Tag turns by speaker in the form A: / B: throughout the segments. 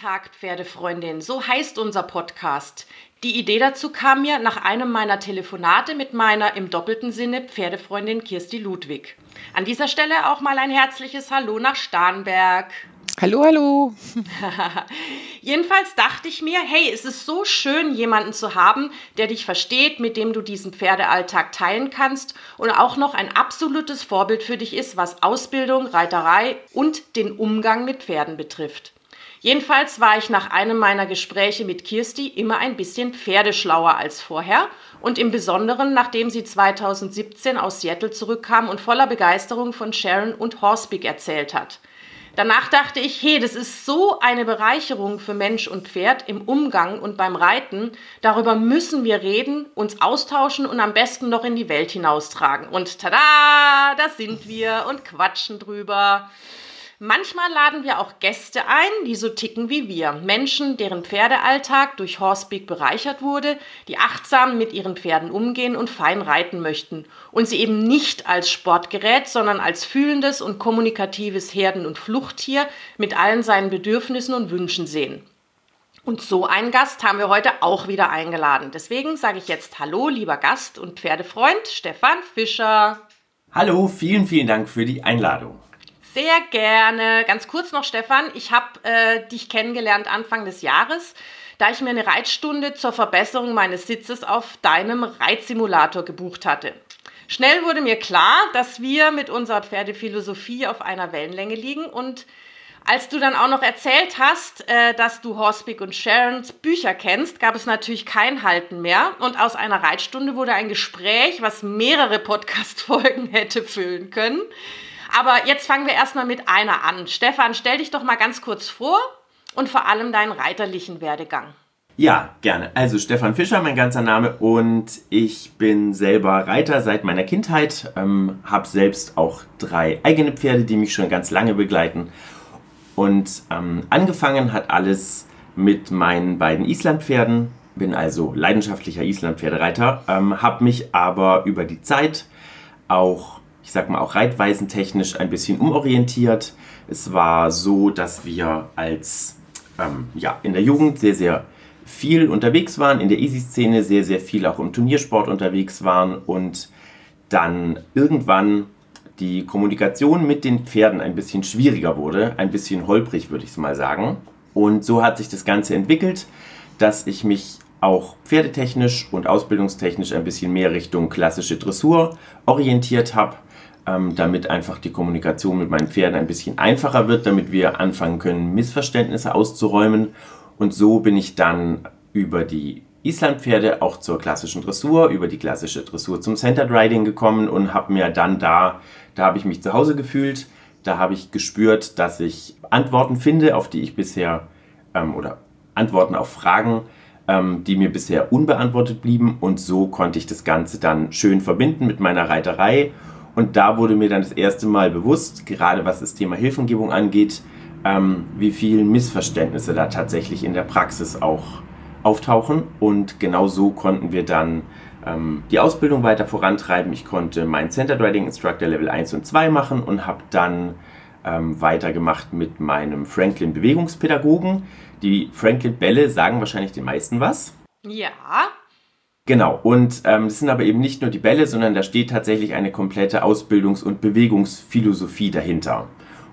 A: Tag, Pferdefreundin? So heißt unser Podcast. Die Idee dazu kam mir nach einem meiner Telefonate mit meiner im doppelten Sinne Pferdefreundin Kirsti Ludwig. An dieser Stelle auch mal ein herzliches Hallo nach Starnberg.
B: Hallo, hallo.
A: Jedenfalls dachte ich mir, hey, es ist so schön, jemanden zu haben, der dich versteht, mit dem du diesen Pferdealltag teilen kannst und auch noch ein absolutes Vorbild für dich ist, was Ausbildung, Reiterei und den Umgang mit Pferden betrifft. Jedenfalls war ich nach einem meiner Gespräche mit Kirsti immer ein bisschen pferdeschlauer als vorher und im Besonderen, nachdem sie 2017 aus Seattle zurückkam und voller Begeisterung von Sharon und Horsepeak erzählt hat. Danach dachte ich, hey, das ist so eine Bereicherung für Mensch und Pferd im Umgang und beim Reiten. Darüber müssen wir reden, uns austauschen und am besten noch in die Welt hinaustragen. Und tada, da sind wir und quatschen drüber. Manchmal laden wir auch Gäste ein, die so ticken wie wir. Menschen, deren Pferdealltag durch Horsepeak bereichert wurde, die achtsam mit ihren Pferden umgehen und fein reiten möchten und sie eben nicht als Sportgerät, sondern als fühlendes und kommunikatives Herden- und Fluchttier mit allen seinen Bedürfnissen und Wünschen sehen. Und so einen Gast haben wir heute auch wieder eingeladen. Deswegen sage ich jetzt Hallo, lieber Gast und Pferdefreund Stefan Fischer.
C: Hallo, vielen, vielen Dank für die Einladung.
A: Sehr gerne. Ganz kurz noch, Stefan. Ich habe äh, dich kennengelernt Anfang des Jahres, da ich mir eine Reitstunde zur Verbesserung meines Sitzes auf deinem Reitsimulator gebucht hatte. Schnell wurde mir klar, dass wir mit unserer Pferdephilosophie auf einer Wellenlänge liegen und als du dann auch noch erzählt hast, äh, dass du Horsepeak und Sharons Bücher kennst, gab es natürlich kein Halten mehr. Und aus einer Reitstunde wurde ein Gespräch, was mehrere Podcast-Folgen hätte füllen können. Aber jetzt fangen wir erstmal mit einer an. Stefan, stell dich doch mal ganz kurz vor und vor allem deinen reiterlichen Werdegang.
C: Ja, gerne. Also Stefan Fischer, mein ganzer Name und ich bin selber Reiter seit meiner Kindheit, ähm, habe selbst auch drei eigene Pferde, die mich schon ganz lange begleiten. Und ähm, angefangen hat alles mit meinen beiden Islandpferden. Bin also leidenschaftlicher Islandpferdereiter, ähm, habe mich aber über die Zeit auch ich sag mal auch reitweisentechnisch ein bisschen umorientiert. Es war so, dass wir als ähm, ja, in der Jugend sehr, sehr viel unterwegs waren, in der Easy-Szene sehr, sehr viel auch im Turniersport unterwegs waren und dann irgendwann die Kommunikation mit den Pferden ein bisschen schwieriger wurde, ein bisschen holprig, würde ich es mal sagen. Und so hat sich das Ganze entwickelt, dass ich mich auch pferdetechnisch und ausbildungstechnisch ein bisschen mehr Richtung klassische Dressur orientiert habe ähm, damit einfach die Kommunikation mit meinen Pferden ein bisschen einfacher wird, damit wir anfangen können, Missverständnisse auszuräumen. Und so bin ich dann über die Islandpferde auch zur klassischen Dressur, über die klassische Dressur zum Centered Riding gekommen und habe mir dann da, da habe ich mich zu Hause gefühlt, da habe ich gespürt, dass ich Antworten finde, auf die ich bisher ähm, oder Antworten auf Fragen, ähm, die mir bisher unbeantwortet blieben und so konnte ich das Ganze dann schön verbinden mit meiner Reiterei und da wurde mir dann das erste Mal bewusst, gerade was das Thema Hilfengebung angeht, ähm, wie viele Missverständnisse da tatsächlich in der Praxis auch auftauchen. Und genau so konnten wir dann ähm, die Ausbildung weiter vorantreiben. Ich konnte mein Center Riding Instructor Level 1 und 2 machen und habe dann ähm, weitergemacht mit meinem Franklin Bewegungspädagogen. Die Franklin Bälle sagen wahrscheinlich den meisten was.
A: Ja.
C: Genau, und ähm, das sind aber eben nicht nur die Bälle, sondern da steht tatsächlich eine komplette Ausbildungs- und Bewegungsphilosophie dahinter.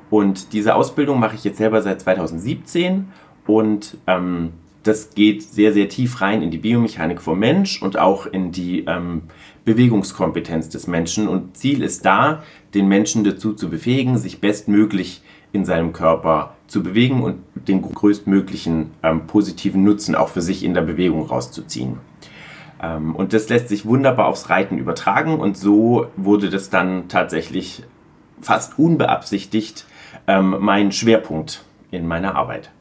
C: Und diese Ausbildung mache ich jetzt selber seit 2017 und ähm, das geht sehr, sehr tief rein in die Biomechanik vom Mensch und auch in die ähm, Bewegungskompetenz des Menschen. Und Ziel ist da, den Menschen dazu zu befähigen, sich bestmöglich in seinem Körper zu bewegen und den größtmöglichen ähm, positiven Nutzen auch für sich in der Bewegung rauszuziehen. Ähm, und das lässt sich wunderbar aufs Reiten übertragen. Und so wurde das dann tatsächlich fast unbeabsichtigt ähm, mein Schwerpunkt in meiner Arbeit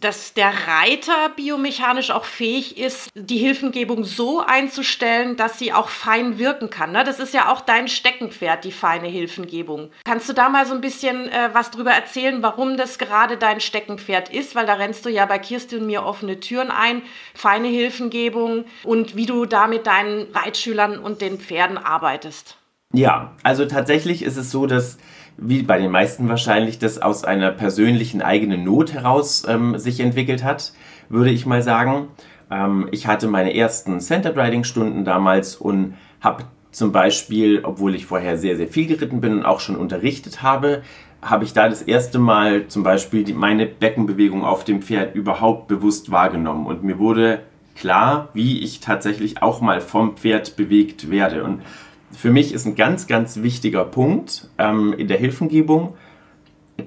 A: dass der Reiter biomechanisch auch fähig ist, die Hilfengebung so einzustellen, dass sie auch fein wirken kann. Ne? Das ist ja auch dein Steckenpferd, die feine Hilfengebung. Kannst du da mal so ein bisschen äh, was drüber erzählen, warum das gerade dein Steckenpferd ist? Weil da rennst du ja bei Kirsti und mir offene Türen ein, feine Hilfengebung und wie du da mit deinen Reitschülern und den Pferden arbeitest.
C: Ja, also tatsächlich ist es so, dass wie bei den meisten wahrscheinlich das aus einer persönlichen eigenen Not heraus ähm, sich entwickelt hat, würde ich mal sagen. Ähm, ich hatte meine ersten Centered Riding Stunden damals und habe zum Beispiel, obwohl ich vorher sehr, sehr viel geritten bin und auch schon unterrichtet habe, habe ich da das erste Mal zum Beispiel die, meine Beckenbewegung auf dem Pferd überhaupt bewusst wahrgenommen. Und mir wurde klar, wie ich tatsächlich auch mal vom Pferd bewegt werde. Und für mich ist ein ganz, ganz wichtiger Punkt ähm, in der Hilfengebung,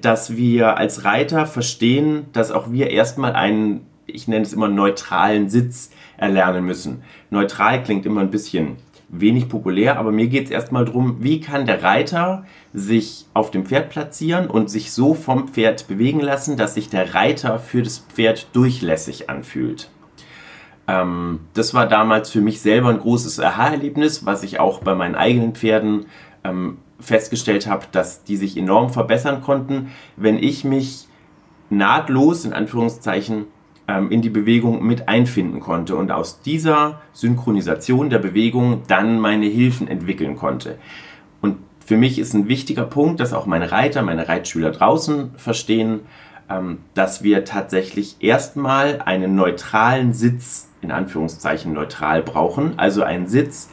C: dass wir als Reiter verstehen, dass auch wir erstmal einen, ich nenne es immer neutralen Sitz erlernen müssen. Neutral klingt immer ein bisschen wenig populär, aber mir geht es erstmal darum, wie kann der Reiter sich auf dem Pferd platzieren und sich so vom Pferd bewegen lassen, dass sich der Reiter für das Pferd durchlässig anfühlt. Ähm, das war damals für mich selber ein großes Aha-Erlebnis, was ich auch bei meinen eigenen Pferden ähm, festgestellt habe, dass die sich enorm verbessern konnten, wenn ich mich nahtlos in Anführungszeichen ähm, in die Bewegung mit einfinden konnte und aus dieser Synchronisation der Bewegung dann meine Hilfen entwickeln konnte. Und für mich ist ein wichtiger Punkt, dass auch meine Reiter, meine Reitschüler draußen verstehen, ähm, dass wir tatsächlich erstmal einen neutralen Sitz, in Anführungszeichen neutral brauchen, also einen Sitz,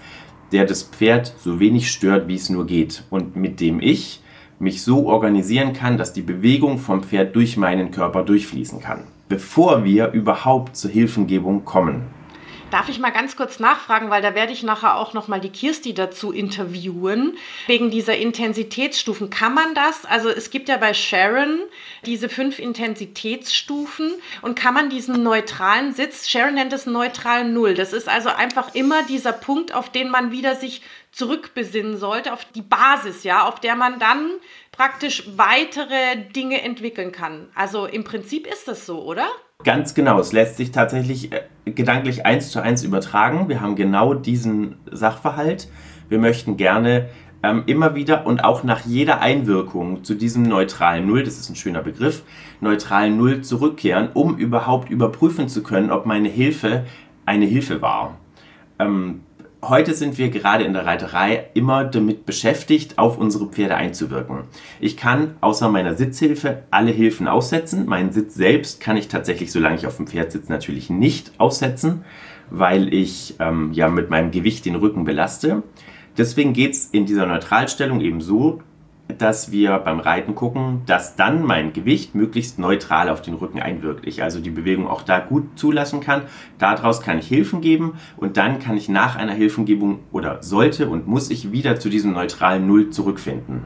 C: der das Pferd so wenig stört, wie es nur geht. Und mit dem ich mich so organisieren kann, dass die Bewegung vom Pferd durch meinen Körper durchfließen kann. Bevor wir überhaupt zur Hilfengebung kommen.
A: Darf ich mal ganz kurz nachfragen, weil da werde ich nachher auch noch mal die Kirsti dazu interviewen wegen dieser Intensitätsstufen. Kann man das? Also es gibt ja bei Sharon diese fünf Intensitätsstufen und kann man diesen neutralen Sitz, Sharon nennt es neutralen Null. Das ist also einfach immer dieser Punkt, auf den man wieder sich zurückbesinnen sollte, auf die Basis, ja, auf der man dann praktisch weitere Dinge entwickeln kann. Also im Prinzip ist das so, oder?
C: Ganz genau. Es lässt sich tatsächlich äh, gedanklich eins zu eins übertragen. Wir haben genau diesen Sachverhalt. Wir möchten gerne ähm, immer wieder und auch nach jeder Einwirkung zu diesem neutralen Null, das ist ein schöner Begriff, neutralen Null zurückkehren, um überhaupt überprüfen zu können, ob meine Hilfe eine Hilfe war. Ähm, Heute sind wir gerade in der Reiterei immer damit beschäftigt, auf unsere Pferde einzuwirken. Ich kann außer meiner Sitzhilfe alle Hilfen aussetzen. Meinen Sitz selbst kann ich tatsächlich, solange ich auf dem Pferd sitze, natürlich nicht aussetzen, weil ich ähm, ja mit meinem Gewicht den Rücken belaste. Deswegen geht es in dieser Neutralstellung eben so, dass wir beim Reiten gucken, dass dann mein Gewicht möglichst neutral auf den Rücken einwirkt. Ich also die Bewegung auch da gut zulassen kann. Daraus kann ich Hilfen geben und dann kann ich nach einer Hilfengebung oder sollte und muss ich wieder zu diesem neutralen Null zurückfinden.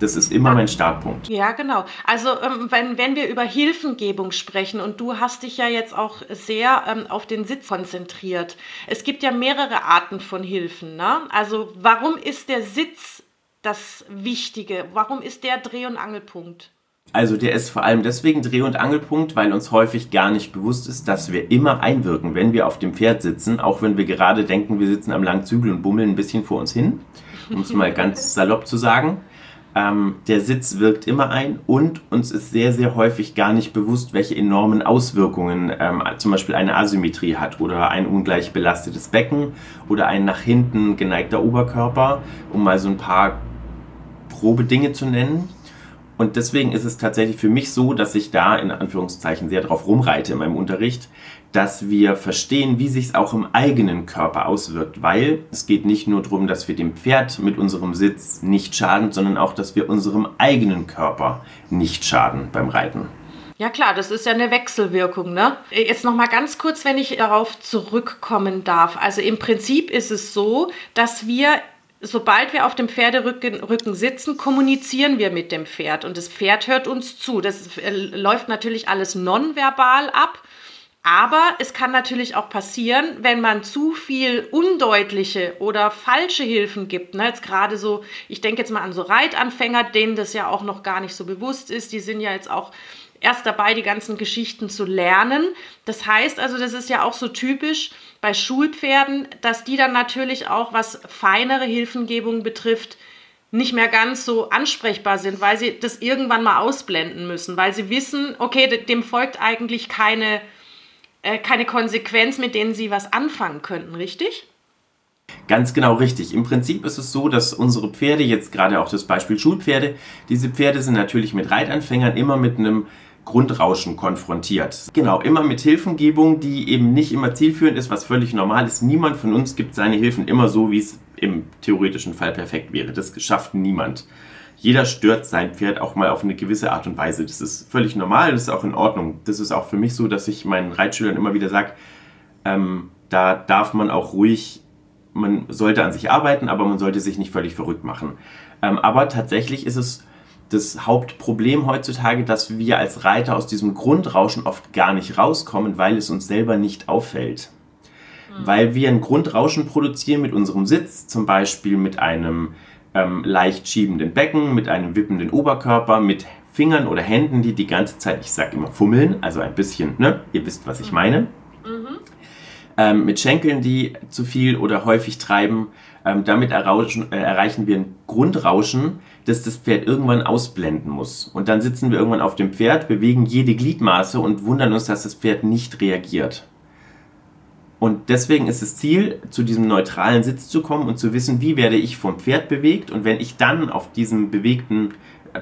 C: Das ist immer mein Startpunkt.
A: Ja, genau. Also ähm, wenn, wenn wir über Hilfengebung sprechen und du hast dich ja jetzt auch sehr ähm, auf den Sitz konzentriert. Es gibt ja mehrere Arten von Hilfen. Ne? Also warum ist der Sitz das Wichtige? Warum ist der Dreh- und Angelpunkt?
C: Also der ist vor allem deswegen Dreh- und Angelpunkt, weil uns häufig gar nicht bewusst ist, dass wir immer einwirken, wenn wir auf dem Pferd sitzen, auch wenn wir gerade denken, wir sitzen am langen Zügel und bummeln ein bisschen vor uns hin, um es mal ganz salopp zu sagen. Ähm, der Sitz wirkt immer ein und uns ist sehr, sehr häufig gar nicht bewusst, welche enormen Auswirkungen ähm, zum Beispiel eine Asymmetrie hat oder ein ungleich belastetes Becken oder ein nach hinten geneigter Oberkörper, um mal so ein paar grobe Dinge zu nennen. Und deswegen ist es tatsächlich für mich so, dass ich da in Anführungszeichen sehr drauf rumreite in meinem Unterricht, dass wir verstehen, wie sich es auch im eigenen Körper auswirkt, weil es geht nicht nur darum, dass wir dem Pferd mit unserem Sitz nicht schaden, sondern auch, dass wir unserem eigenen Körper nicht schaden beim Reiten.
A: Ja klar, das ist ja eine Wechselwirkung. Ne? Jetzt noch mal ganz kurz, wenn ich darauf zurückkommen darf. Also im Prinzip ist es so, dass wir sobald wir auf dem Pferderücken Rücken sitzen, kommunizieren wir mit dem Pferd und das Pferd hört uns zu. Das äh, läuft natürlich alles nonverbal ab. Aber es kann natürlich auch passieren, wenn man zu viel undeutliche oder falsche Hilfen gibt. Ne? Jetzt gerade so, ich denke jetzt mal an so Reitanfänger, denen das ja auch noch gar nicht so bewusst ist. Die sind ja jetzt auch erst dabei, die ganzen Geschichten zu lernen. Das heißt also, das ist ja auch so typisch bei Schulpferden, dass die dann natürlich auch, was feinere Hilfengebung betrifft, nicht mehr ganz so ansprechbar sind, weil sie das irgendwann mal ausblenden müssen, weil sie wissen, okay, dem folgt eigentlich keine, äh, keine Konsequenz, mit denen sie was anfangen könnten, richtig?
C: Ganz genau richtig. Im Prinzip ist es so, dass unsere Pferde, jetzt gerade auch das Beispiel Schulpferde, diese Pferde sind natürlich mit Reitanfängern immer mit einem Grundrauschen konfrontiert. Genau, immer mit Hilfengebung, die eben nicht immer zielführend ist, was völlig normal ist. Niemand von uns gibt seine Hilfen immer so, wie es im theoretischen Fall perfekt wäre. Das schafft niemand. Jeder stört sein Pferd auch mal auf eine gewisse Art und Weise. Das ist völlig normal, das ist auch in Ordnung. Das ist auch für mich so, dass ich meinen Reitschülern immer wieder sage, ähm, da darf man auch ruhig, man sollte an sich arbeiten, aber man sollte sich nicht völlig verrückt machen. Ähm, aber tatsächlich ist es das Hauptproblem heutzutage, dass wir als Reiter aus diesem Grundrauschen oft gar nicht rauskommen, weil es uns selber nicht auffällt. Mhm. Weil wir ein Grundrauschen produzieren mit unserem Sitz, zum Beispiel mit einem ähm, leicht schiebenden Becken, mit einem wippenden Oberkörper, mit Fingern oder Händen, die die ganze Zeit, ich sag immer fummeln, also ein bisschen, ne? Ihr wisst, was ich hm. meine. Mhm. Ähm, mit Schenkeln, die zu viel oder häufig treiben. Ähm, damit errauschen, äh, erreichen wir ein Grundrauschen, das das Pferd irgendwann ausblenden muss. Und dann sitzen wir irgendwann auf dem Pferd, bewegen jede Gliedmaße und wundern uns, dass das Pferd nicht reagiert. Und deswegen ist das Ziel, zu diesem neutralen Sitz zu kommen und zu wissen, wie werde ich vom Pferd bewegt. Und wenn ich dann auf diesem bewegten,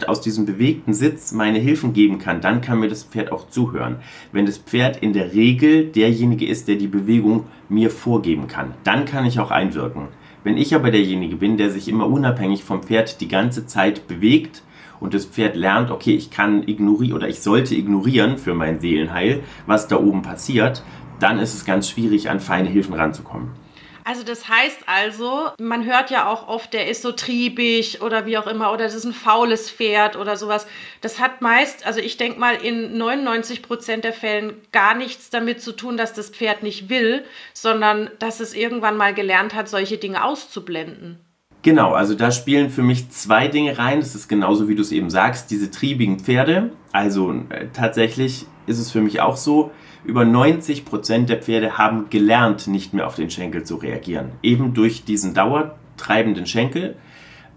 C: aus diesem bewegten Sitz meine Hilfen geben kann, dann kann mir das Pferd auch zuhören. Wenn das Pferd in der Regel derjenige ist, der die Bewegung mir vorgeben kann, dann kann ich auch einwirken. Wenn ich aber derjenige bin, der sich immer unabhängig vom Pferd die ganze Zeit bewegt und das Pferd lernt, okay, ich kann ignorieren oder ich sollte ignorieren für mein Seelenheil, was da oben passiert, dann ist es ganz schwierig, an feine Hilfen ranzukommen.
A: Also das heißt also, man hört ja auch oft, der ist so triebig oder wie auch immer, oder das ist ein faules Pferd oder sowas. Das hat meist, also ich denke mal, in 99 Prozent der Fällen gar nichts damit zu tun, dass das Pferd nicht will, sondern dass es irgendwann mal gelernt hat, solche Dinge auszublenden.
C: Genau, also da spielen für mich zwei Dinge rein. Das ist genauso wie du es eben sagst, diese triebigen Pferde. Also äh, tatsächlich ist es für mich auch so, über 90 Prozent der Pferde haben gelernt, nicht mehr auf den Schenkel zu reagieren. Eben durch diesen dauertreibenden Schenkel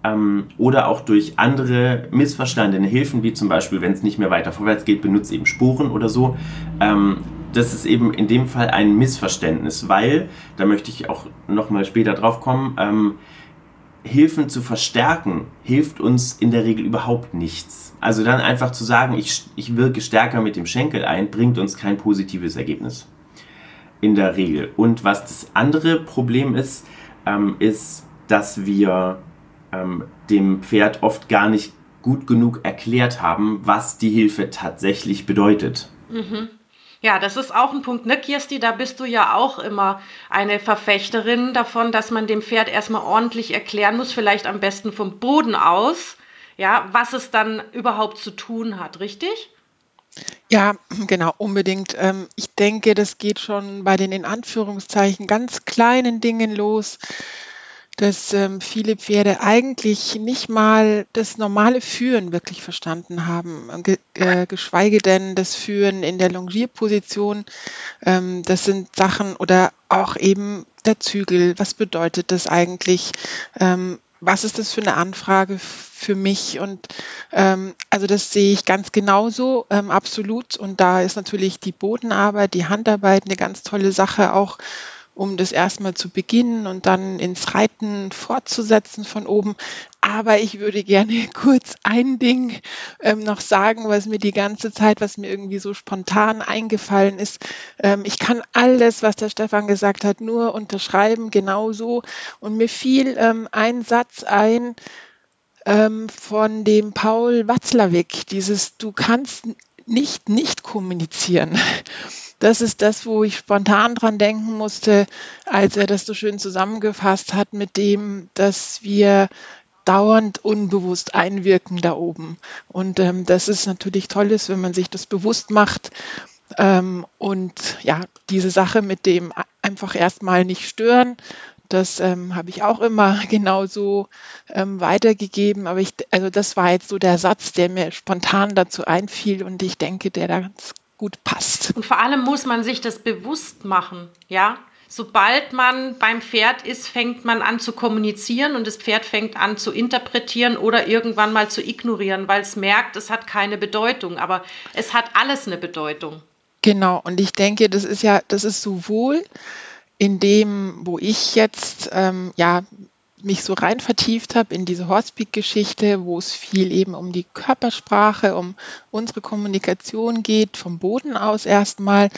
C: ähm, oder auch durch andere missverstandene Hilfen, wie zum Beispiel, wenn es nicht mehr weiter vorwärts geht, benutzt eben Spuren oder so. Ähm, das ist eben in dem Fall ein Missverständnis, weil, da möchte ich auch nochmal später drauf kommen, ähm, Hilfen zu verstärken, hilft uns in der Regel überhaupt nichts. Also dann einfach zu sagen, ich, ich wirke stärker mit dem Schenkel ein, bringt uns kein positives Ergebnis. In der Regel. Und was das andere Problem ist, ähm, ist, dass wir ähm, dem Pferd oft gar nicht gut genug erklärt haben, was die Hilfe tatsächlich bedeutet.
A: Mhm. Ja, das ist auch ein Punkt, ne, Kirsti? Da bist du ja auch immer eine Verfechterin davon, dass man dem Pferd erstmal ordentlich erklären muss, vielleicht am besten vom Boden aus, ja, was es dann überhaupt zu tun hat, richtig?
B: Ja, genau, unbedingt. Ähm, ich denke, das geht schon bei den in Anführungszeichen ganz kleinen Dingen los dass ähm, viele Pferde eigentlich nicht mal das normale Führen wirklich verstanden haben, ge äh, geschweige denn das Führen in der Longierposition. Ähm, das sind Sachen oder auch eben der Zügel. Was bedeutet das eigentlich? Ähm, was ist das für eine Anfrage für mich? Und ähm, also das sehe ich ganz genauso, ähm, absolut. Und da ist natürlich die Bodenarbeit, die Handarbeit eine ganz tolle Sache auch um das erstmal zu beginnen und dann ins Reiten fortzusetzen von oben. Aber ich würde gerne kurz ein Ding ähm, noch sagen, was mir die ganze Zeit, was mir irgendwie so spontan eingefallen ist. Ähm, ich kann alles, was der Stefan gesagt hat, nur unterschreiben, genauso. Und mir fiel ähm, ein Satz ein ähm, von dem Paul Watzlawick, dieses Du kannst nicht nicht kommunizieren das ist das, wo ich spontan dran denken musste, als er das so schön zusammengefasst hat mit dem, dass wir dauernd unbewusst einwirken da oben. Und ähm, das ist natürlich toll wenn man sich das bewusst macht. Ähm, und ja, diese Sache mit dem einfach erstmal nicht stören, das ähm, habe ich auch immer genauso ähm, weitergegeben. Aber ich, also das war jetzt so der Satz, der mir spontan dazu einfiel und ich denke, der da ganz gut passt.
A: Und vor allem muss man sich das bewusst machen, ja. Sobald man beim Pferd ist, fängt man an zu kommunizieren und das Pferd fängt an zu interpretieren oder irgendwann mal zu ignorieren, weil es merkt, es hat keine Bedeutung. Aber es hat alles eine Bedeutung.
B: Genau, und ich denke, das ist ja, das ist sowohl in dem, wo ich jetzt ähm, ja mich so rein vertieft habe in diese Horsepeak-Geschichte, wo es viel eben um die Körpersprache, um unsere Kommunikation geht, vom Boden aus erstmal,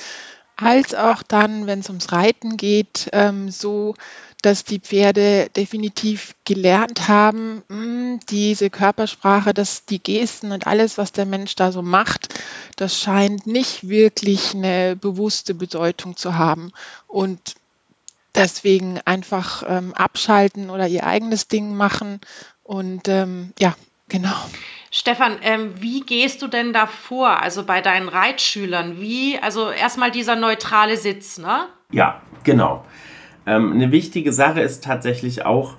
B: als auch dann, wenn es ums Reiten geht, ähm, so, dass die Pferde definitiv gelernt haben, mh, hm, diese Körpersprache, dass die Gesten und alles, was der Mensch da so macht, das scheint nicht wirklich eine bewusste Bedeutung zu haben. Und deswegen einfach ähm, abschalten oder ihr eigenes Ding machen. Und ähm, ja, genau.
A: Stefan, ähm, wie gehst du denn da vor, also bei deinen Reitschülern? Wie, also erstmal dieser neutrale Sitz, ne?
C: Ja, genau. Ähm, eine wichtige Sache ist tatsächlich auch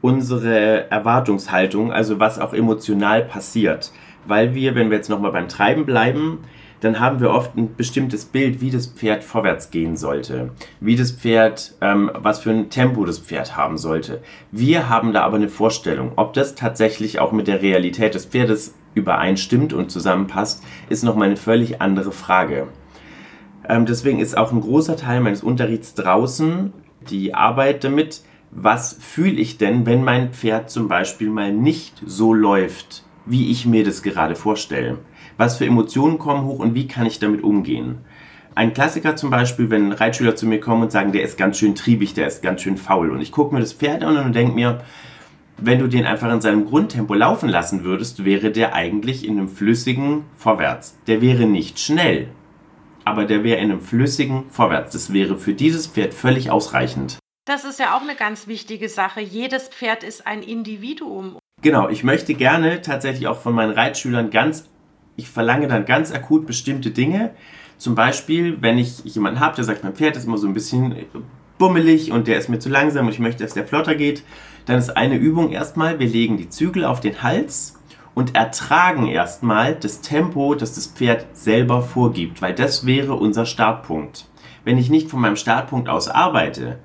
C: unsere Erwartungshaltung, also was auch emotional passiert. Weil wir, wenn wir jetzt nochmal beim Treiben bleiben, dann haben wir oft ein bestimmtes Bild, wie das Pferd vorwärts gehen sollte, wie das Pferd, ähm, was für ein Tempo das Pferd haben sollte. Wir haben da aber eine Vorstellung. Ob das tatsächlich auch mit der Realität des Pferdes übereinstimmt und zusammenpasst, ist nochmal eine völlig andere Frage. Ähm, deswegen ist auch ein großer Teil meines Unterrichts draußen die Arbeit damit, was fühle ich denn, wenn mein Pferd zum Beispiel mal nicht so läuft, wie ich mir das gerade vorstelle was für Emotionen kommen hoch und wie kann ich damit umgehen. Ein Klassiker zum Beispiel, wenn Reitschüler zu mir kommen und sagen, der ist ganz schön triebig, der ist ganz schön faul. Und ich gucke mir das Pferd an und denke mir, wenn du den einfach in seinem Grundtempo laufen lassen würdest, wäre der eigentlich in einem flüssigen Vorwärts. Der wäre nicht schnell, aber der wäre in einem flüssigen Vorwärts. Das wäre für dieses Pferd völlig ausreichend.
A: Das ist ja auch eine ganz wichtige Sache. Jedes Pferd ist ein Individuum.
C: Genau, ich möchte gerne tatsächlich auch von meinen Reitschülern ganz ich verlange dann ganz akut bestimmte Dinge. Zum Beispiel, wenn ich jemanden habe, der sagt, mein Pferd ist immer so ein bisschen bummelig und der ist mir zu langsam und ich möchte, dass der flotter geht, dann ist eine Übung erstmal, wir legen die Zügel auf den Hals und ertragen erstmal das Tempo, das das Pferd selber vorgibt, weil das wäre unser Startpunkt. Wenn ich nicht von meinem Startpunkt aus arbeite,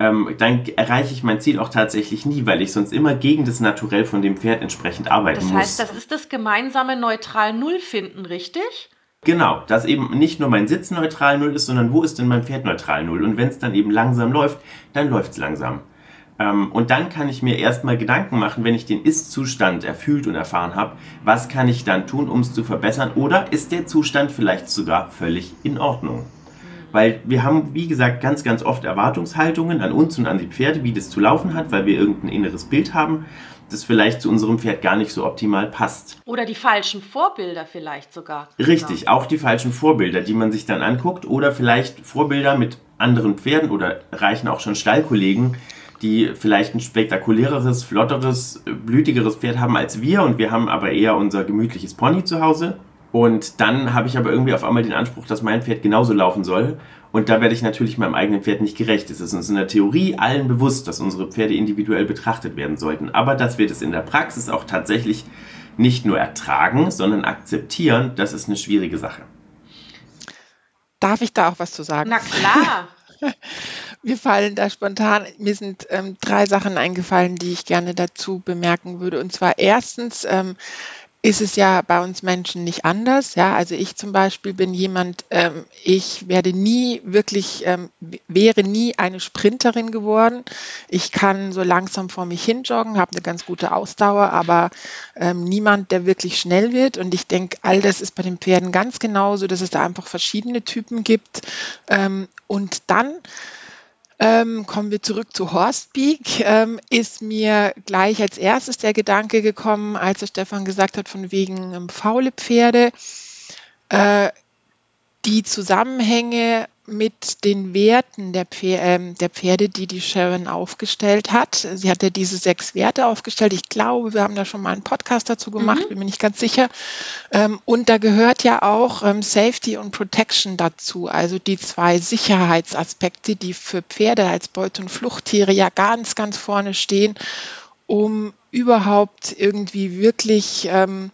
C: ähm, dann erreiche ich mein Ziel auch tatsächlich nie, weil ich sonst immer gegen das Naturell von dem Pferd entsprechend arbeiten muss.
A: Das heißt, muss. das ist das gemeinsame neutral Null finden, richtig?
C: Genau, dass eben nicht nur mein Sitz neutral Null ist, sondern wo ist denn mein Pferd neutral Null? Und wenn es dann eben langsam läuft, dann läuft es langsam. Ähm, und dann kann ich mir erstmal Gedanken machen, wenn ich den Ist-Zustand erfüllt und erfahren habe, was kann ich dann tun, um es zu verbessern? Oder ist der Zustand vielleicht sogar völlig in Ordnung? Weil wir haben, wie gesagt, ganz, ganz oft Erwartungshaltungen an uns und an die Pferde, wie das zu laufen hat, weil wir irgendein inneres Bild haben, das vielleicht zu unserem Pferd gar nicht so optimal passt.
A: Oder die falschen Vorbilder vielleicht sogar.
C: Richtig, genau. auch die falschen Vorbilder, die man sich dann anguckt. Oder vielleicht Vorbilder mit anderen Pferden oder reichen auch schon Stallkollegen, die vielleicht ein spektakuläreres, flotteres, blütigeres Pferd haben als wir und wir haben aber eher unser gemütliches Pony zu Hause und dann habe ich aber irgendwie auf einmal den Anspruch, dass mein Pferd genauso laufen soll. Und da werde ich natürlich meinem eigenen Pferd nicht gerecht. Es ist uns in der Theorie allen bewusst, dass unsere Pferde individuell betrachtet werden sollten. Aber dass wir das in der Praxis auch tatsächlich nicht nur ertragen, sondern akzeptieren, das ist eine schwierige Sache.
B: Darf ich da auch was zu sagen?
A: Na klar.
B: Mir fallen da spontan, mir sind ähm, drei Sachen eingefallen, die ich gerne dazu bemerken würde. Und zwar erstens, ähm, ist es ja bei uns Menschen nicht anders. Ja, also ich zum Beispiel bin jemand, ähm, ich werde nie wirklich, ähm, wäre nie eine Sprinterin geworden. Ich kann so langsam vor mich hin joggen, habe eine ganz gute Ausdauer, aber ähm, niemand, der wirklich schnell wird. Und ich denke, all das ist bei den Pferden ganz genauso, dass es da einfach verschiedene Typen gibt. Ähm, und dann ähm, kommen wir zurück zu Horstbeak. Ähm, ist mir gleich als erstes der Gedanke gekommen, als der Stefan gesagt hat, von wegen ähm, faule Pferde. Äh, die Zusammenhänge mit den Werten der, äh, der, Pferde, die die Sharon aufgestellt hat. Sie hat ja diese sechs Werte aufgestellt. Ich glaube, wir haben da schon mal einen Podcast dazu gemacht, mhm. bin mir nicht ganz sicher. Ähm, und da gehört ja auch ähm, Safety und Protection dazu, also die zwei Sicherheitsaspekte, die für Pferde als Beute- und Fluchttiere ja ganz, ganz vorne stehen, um überhaupt irgendwie wirklich ähm,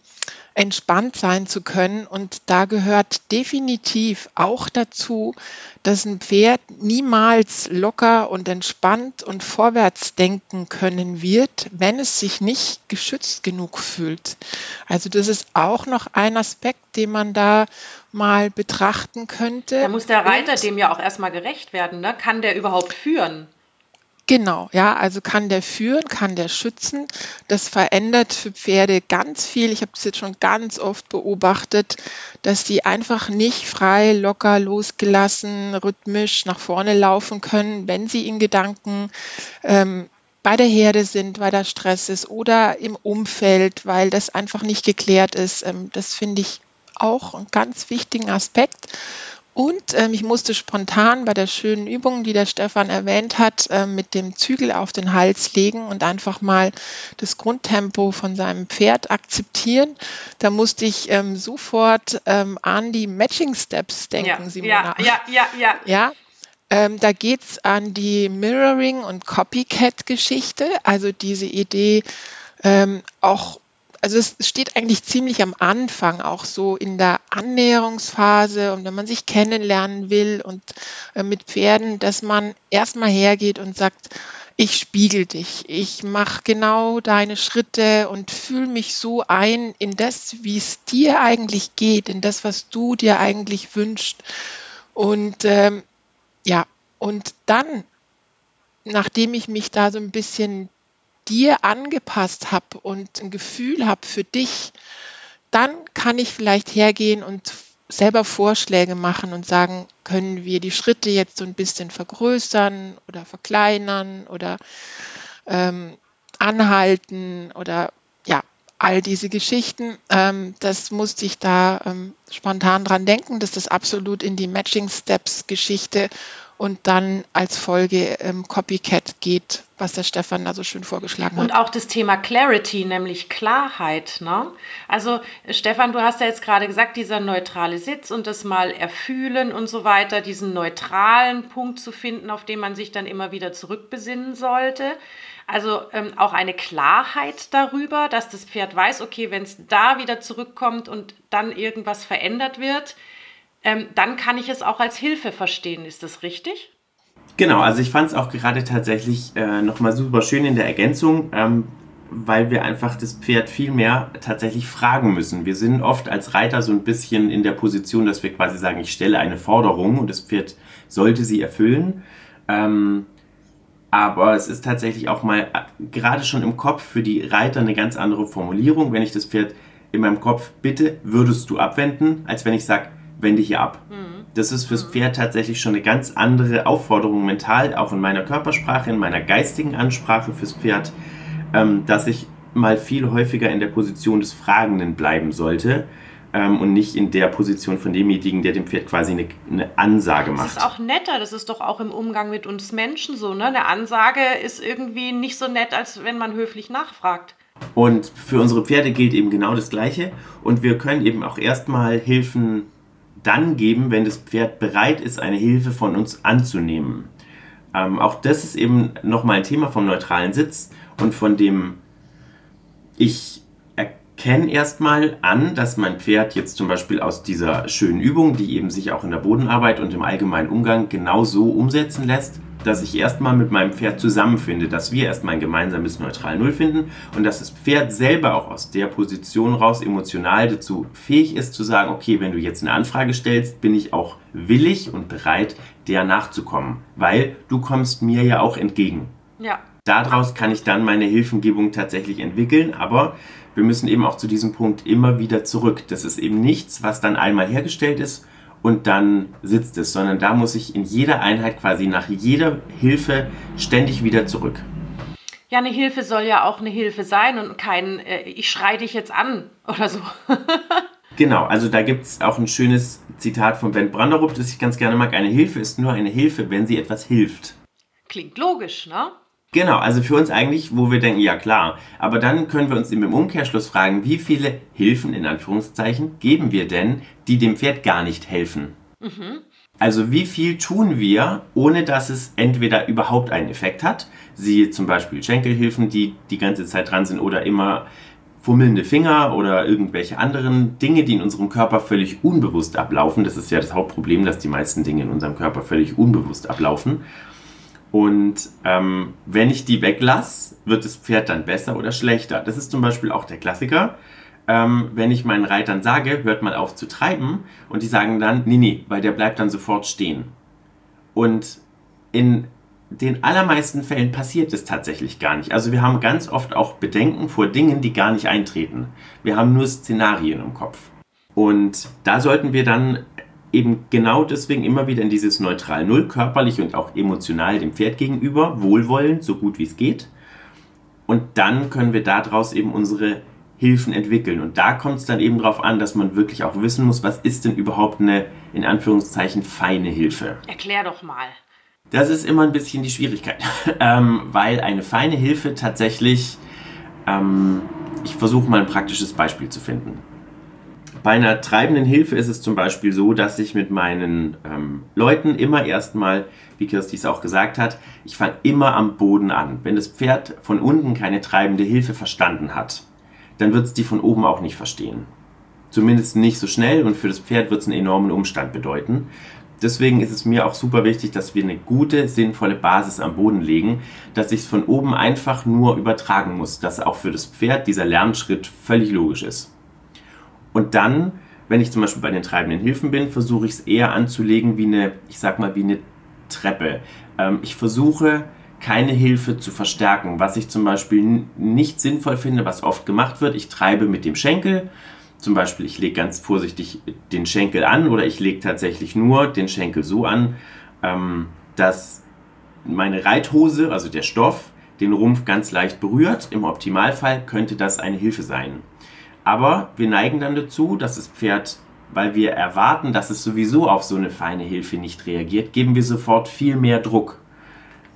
B: entspannt sein zu können. Und da gehört definitiv auch dazu, dass ein Pferd niemals locker und entspannt und vorwärts denken können wird, wenn es sich nicht geschützt genug fühlt. Also das ist auch noch ein Aspekt, den man da mal betrachten könnte.
A: Da muss der Reiter und, dem ja auch erstmal gerecht werden. Ne? Kann der überhaupt führen?
B: Genau, ja, also kann der führen, kann der schützen. Das verändert für Pferde ganz viel. Ich habe das jetzt schon ganz oft beobachtet, dass die einfach nicht frei, locker, losgelassen, rhythmisch nach vorne laufen können, wenn sie in Gedanken ähm, bei der Herde sind, weil da Stress ist oder im Umfeld, weil das einfach nicht geklärt ist. Ähm, das finde ich auch einen ganz wichtigen Aspekt. Und ähm, ich musste spontan bei der schönen Übung, die der Stefan erwähnt hat, äh, mit dem Zügel auf den Hals legen und einfach mal das Grundtempo von seinem Pferd akzeptieren. Da musste ich ähm, sofort ähm, an die Matching Steps denken,
A: ja,
B: Simona.
A: Ja, ja, ja, ja.
B: ja? Ähm, da geht es an die Mirroring- und Copycat-Geschichte, also diese Idee, ähm, auch also es steht eigentlich ziemlich am Anfang, auch so in der Annäherungsphase und wenn man sich kennenlernen will und äh, mit Pferden, dass man erstmal hergeht und sagt, ich spiegel dich, ich mache genau deine Schritte und fühle mich so ein in das, wie es dir eigentlich geht, in das, was du dir eigentlich wünschst. Und ähm, ja, und dann, nachdem ich mich da so ein bisschen dir angepasst habe und ein Gefühl habe für dich, dann kann ich vielleicht hergehen und selber Vorschläge machen und sagen, können wir die Schritte jetzt so ein bisschen vergrößern oder verkleinern oder ähm, anhalten oder ja, all diese Geschichten. Ähm, das musste ich da ähm, spontan dran denken, dass das absolut in die Matching Steps Geschichte und dann als Folge ähm, Copycat geht, was der Stefan da so schön vorgeschlagen
A: hat. Und auch das Thema Clarity, nämlich Klarheit. Ne? Also Stefan, du hast ja jetzt gerade gesagt, dieser neutrale Sitz und das mal erfühlen und so weiter, diesen neutralen Punkt zu finden, auf den man sich dann immer wieder zurückbesinnen sollte. Also ähm, auch eine Klarheit darüber, dass das Pferd weiß, okay, wenn es da wieder zurückkommt und dann irgendwas verändert wird, ähm, dann kann ich es auch als Hilfe verstehen. Ist das richtig?
C: Genau, also ich fand es auch gerade tatsächlich äh, nochmal super schön in der Ergänzung, ähm, weil wir einfach das Pferd viel mehr tatsächlich fragen müssen. Wir sind oft als Reiter so ein bisschen in der Position, dass wir quasi sagen, ich stelle eine Forderung und das Pferd sollte sie erfüllen. Ähm, aber es ist tatsächlich auch mal äh, gerade schon im Kopf für die Reiter eine ganz andere Formulierung, wenn ich das Pferd in meinem Kopf bitte, würdest du abwenden, als wenn ich sage, wende hier ab. Mhm. Das ist fürs mhm. Pferd tatsächlich schon eine ganz andere Aufforderung mental, auch in meiner Körpersprache, in meiner geistigen Ansprache fürs Pferd, ähm, dass ich mal viel häufiger in der Position des Fragenden bleiben sollte ähm, und nicht in der Position von demjenigen, der dem Pferd quasi eine, eine, Ansage macht. Das
A: ist auch netter, das ist doch auch im Umgang mit uns Menschen so. Ne? Eine Ansage ist irgendwie nicht so nett, als wenn man höflich nachfragt.
C: Und für unsere Pferde gilt eben genau das Gleiche. Und wir können eben auch erstmal Hilfen dann geben, wenn das Pferd bereit ist, eine Hilfe von uns anzunehmen. Ähm, auch das ist eben nochmal ein Thema vom neutralen Sitz und von dem ich erkenne erstmal an, dass mein Pferd jetzt zum Beispiel aus dieser schönen Übung, die eben sich auch in der Bodenarbeit und im allgemeinen Umgang genau so umsetzen lässt, dass ich erstmal mit meinem Pferd zusammenfinde, dass wir erstmal ein gemeinsames Neutral Null finden und dass das Pferd selber auch aus der Position raus emotional dazu fähig ist zu sagen, okay, wenn du jetzt eine Anfrage stellst, bin ich auch willig und bereit, der nachzukommen, weil du kommst mir ja auch entgegen.
A: Ja.
C: Daraus kann ich dann meine Hilfengebung tatsächlich entwickeln, aber wir müssen eben auch zu diesem Punkt immer wieder zurück. Das ist eben nichts, was dann einmal hergestellt ist und dann sitzt es, sondern da muss ich in jeder Einheit quasi nach jeder Hilfe ständig wieder zurück.
A: Ja, eine Hilfe soll ja auch eine Hilfe sein und kein äh, ich schrei dich jetzt an oder so.
C: genau, also da gibt es auch ein schönes Zitat von Ben Branderup, das ich ganz gerne mag. Eine Hilfe ist nur eine Hilfe, wenn sie etwas hilft.
A: Klingt logisch, ne?
C: Genau, also für uns eigentlich, wo wir denken, ja klar. Aber dann können wir uns im Umkehrschluss fragen, wie viele Hilfen in Anführungszeichen geben wir denn, die dem Pferd gar nicht helfen? Mhm. Also wie viel tun wir, ohne dass es entweder überhaupt einen Effekt hat, siehe zum Beispiel Schenkelhilfen, die die ganze Zeit dran sind oder immer fummelnde Finger oder irgendwelche anderen Dinge, die in unserem Körper völlig unbewusst ablaufen. Das ist ja das Hauptproblem, dass die meisten Dinge in unserem Körper völlig unbewusst ablaufen. Und ähm, wenn ich die weglasse, wird das Pferd dann besser oder schlechter. Das ist zum Beispiel auch der Klassiker. Ähm, wenn ich meinen Reitern sage, hört mal auf zu treiben, und die sagen dann, nee, nee, weil der bleibt dann sofort stehen. Und in den allermeisten Fällen passiert es tatsächlich gar nicht. Also wir haben ganz oft auch Bedenken vor Dingen, die gar nicht eintreten. Wir haben nur Szenarien im Kopf. Und da sollten wir dann eben genau deswegen immer wieder in dieses neutral Null, körperlich und auch emotional dem Pferd gegenüber, wohlwollend, so gut wie es geht. Und dann können wir daraus eben unsere Hilfen entwickeln. Und da kommt es dann eben darauf an, dass man wirklich auch wissen muss, was ist denn überhaupt eine, in Anführungszeichen, feine Hilfe.
A: Erklär doch mal.
C: Das ist immer ein bisschen die Schwierigkeit, ähm, weil eine feine Hilfe tatsächlich, ähm, ich versuche mal ein praktisches Beispiel zu finden. Bei einer treibenden Hilfe ist es zum Beispiel so, dass ich mit meinen ähm, Leuten immer erstmal, wie Kirsti es auch gesagt hat, ich fange immer am Boden an. Wenn das Pferd von unten keine treibende Hilfe verstanden hat, dann wird es die von oben auch nicht verstehen. Zumindest nicht so schnell und für das Pferd wird es einen enormen Umstand bedeuten deswegen ist es mir auch super wichtig, dass wir eine gute, sinnvolle Basis am Boden legen, dass ich es von oben einfach nur übertragen muss, dass auch für das Pferd dieser Lernschritt völlig logisch ist. Und dann, wenn ich zum Beispiel bei den treibenden Hilfen bin, versuche ich es eher anzulegen wie eine, ich sag mal, wie eine Treppe. Ähm, ich versuche keine Hilfe zu verstärken, was ich zum Beispiel nicht sinnvoll finde, was oft gemacht wird. Ich treibe mit dem Schenkel, zum Beispiel, ich lege ganz vorsichtig den Schenkel an oder ich lege tatsächlich nur den Schenkel so an, ähm, dass meine Reithose, also der Stoff, den Rumpf ganz leicht berührt. Im Optimalfall könnte das eine Hilfe sein. Aber wir neigen dann dazu, dass das Pferd, weil wir erwarten, dass es sowieso auf so eine feine Hilfe nicht reagiert, geben wir sofort viel mehr Druck.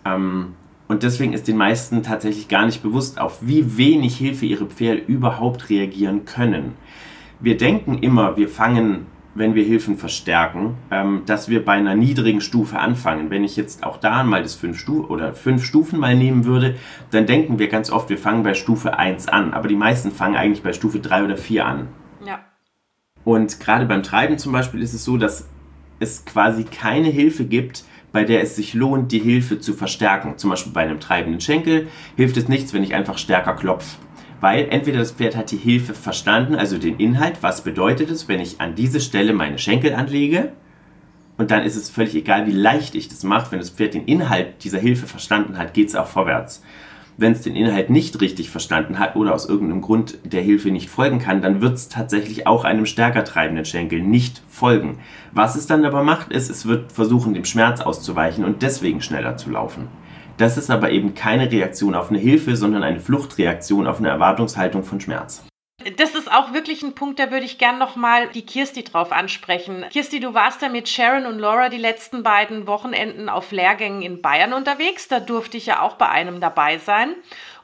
C: Ähm, und deswegen ist den meisten tatsächlich gar nicht bewusst, auf wie wenig Hilfe ihre Pferde überhaupt reagieren können wir denken immer, wir fangen, wenn wir Hilfen verstärken, ähm, dass wir bei einer niedrigen Stufe anfangen. Wenn ich jetzt auch da mal das fünf Stu oder fünf Stufen mal nehmen würde, dann denken wir ganz oft, wir fangen bei Stufe 1 an. Aber die meisten fangen eigentlich bei Stufe 3 oder 4 an.
A: Ja.
C: Und gerade beim Treiben zum Beispiel ist es so, dass es quasi keine Hilfe gibt, bei der es sich lohnt, die Hilfe zu verstärken. Zum Beispiel bei einem treibenden Schenkel hilft es nichts, wenn ich einfach stärker klopfe weil entweder das Pferd hat die Hilfe verstanden, also den Inhalt, was bedeutet es, wenn ich an diese Stelle meine Schenkel anlege, und dann ist es völlig egal, wie leicht ich das mache. Wenn das Pferd den Inhalt dieser Hilfe verstanden hat, geht es auch vorwärts. Wenn es den Inhalt nicht richtig verstanden hat oder aus irgendeinem Grund der Hilfe nicht folgen kann, dann wird es tatsächlich auch einem stärker treibenden Schenkel nicht folgen. Was es dann aber macht, ist, es wird versuchen, dem Schmerz auszuweichen und deswegen schneller zu laufen. Das ist aber eben keine Reaktion auf eine Hilfe, sondern eine Fluchtreaktion auf eine Erwartungshaltung von Schmerz.
A: Das ist auch wirklich ein Punkt, da würde ich gern nochmal die Kirsti drauf ansprechen. Kirsti, du warst ja mit Sharon und Laura die letzten beiden Wochenenden auf Lehrgängen in Bayern unterwegs. Da durfte ich ja auch bei einem dabei sein.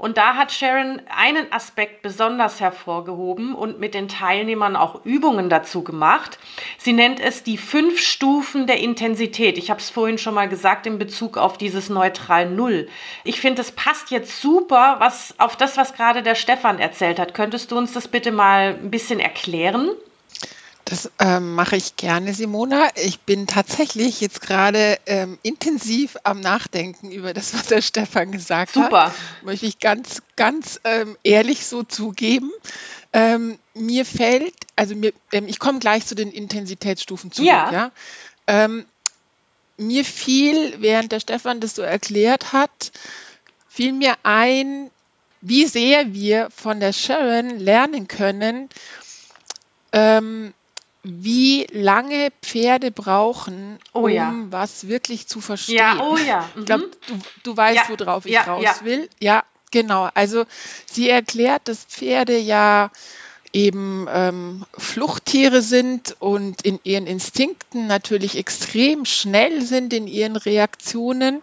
A: Und da hat Sharon einen Aspekt besonders hervorgehoben und mit den Teilnehmern auch Übungen dazu gemacht. Sie nennt es die fünf Stufen der Intensität. Ich habe es vorhin schon mal gesagt in Bezug auf dieses neutral Null. Ich finde, es passt jetzt super was, auf das, was gerade der Stefan erzählt hat. Könntest du uns das bitte mal ein bisschen erklären?
B: Das ähm, mache ich gerne, Simona. Ich bin tatsächlich jetzt gerade ähm, intensiv am Nachdenken über das, was der Stefan gesagt
A: Super.
B: hat. Super. Möchte ich ganz, ganz ähm, ehrlich so zugeben. Ähm, mir fällt, also mir, ähm, ich komme gleich zu den Intensitätsstufen zurück. Ja. ja? Ähm, mir fiel, während der Stefan das so erklärt hat, fiel mir ein, wie sehr wir von der Sharon lernen können, ähm, wie lange Pferde brauchen, oh, um ja. was wirklich zu verstehen.
A: Ja, oh ja.
B: Mhm. Ich glaube, du, du weißt, ja. worauf ich ja, raus will. Ja, genau. Also sie erklärt, dass Pferde ja eben ähm, Fluchttiere sind und in ihren Instinkten natürlich extrem schnell sind in ihren Reaktionen.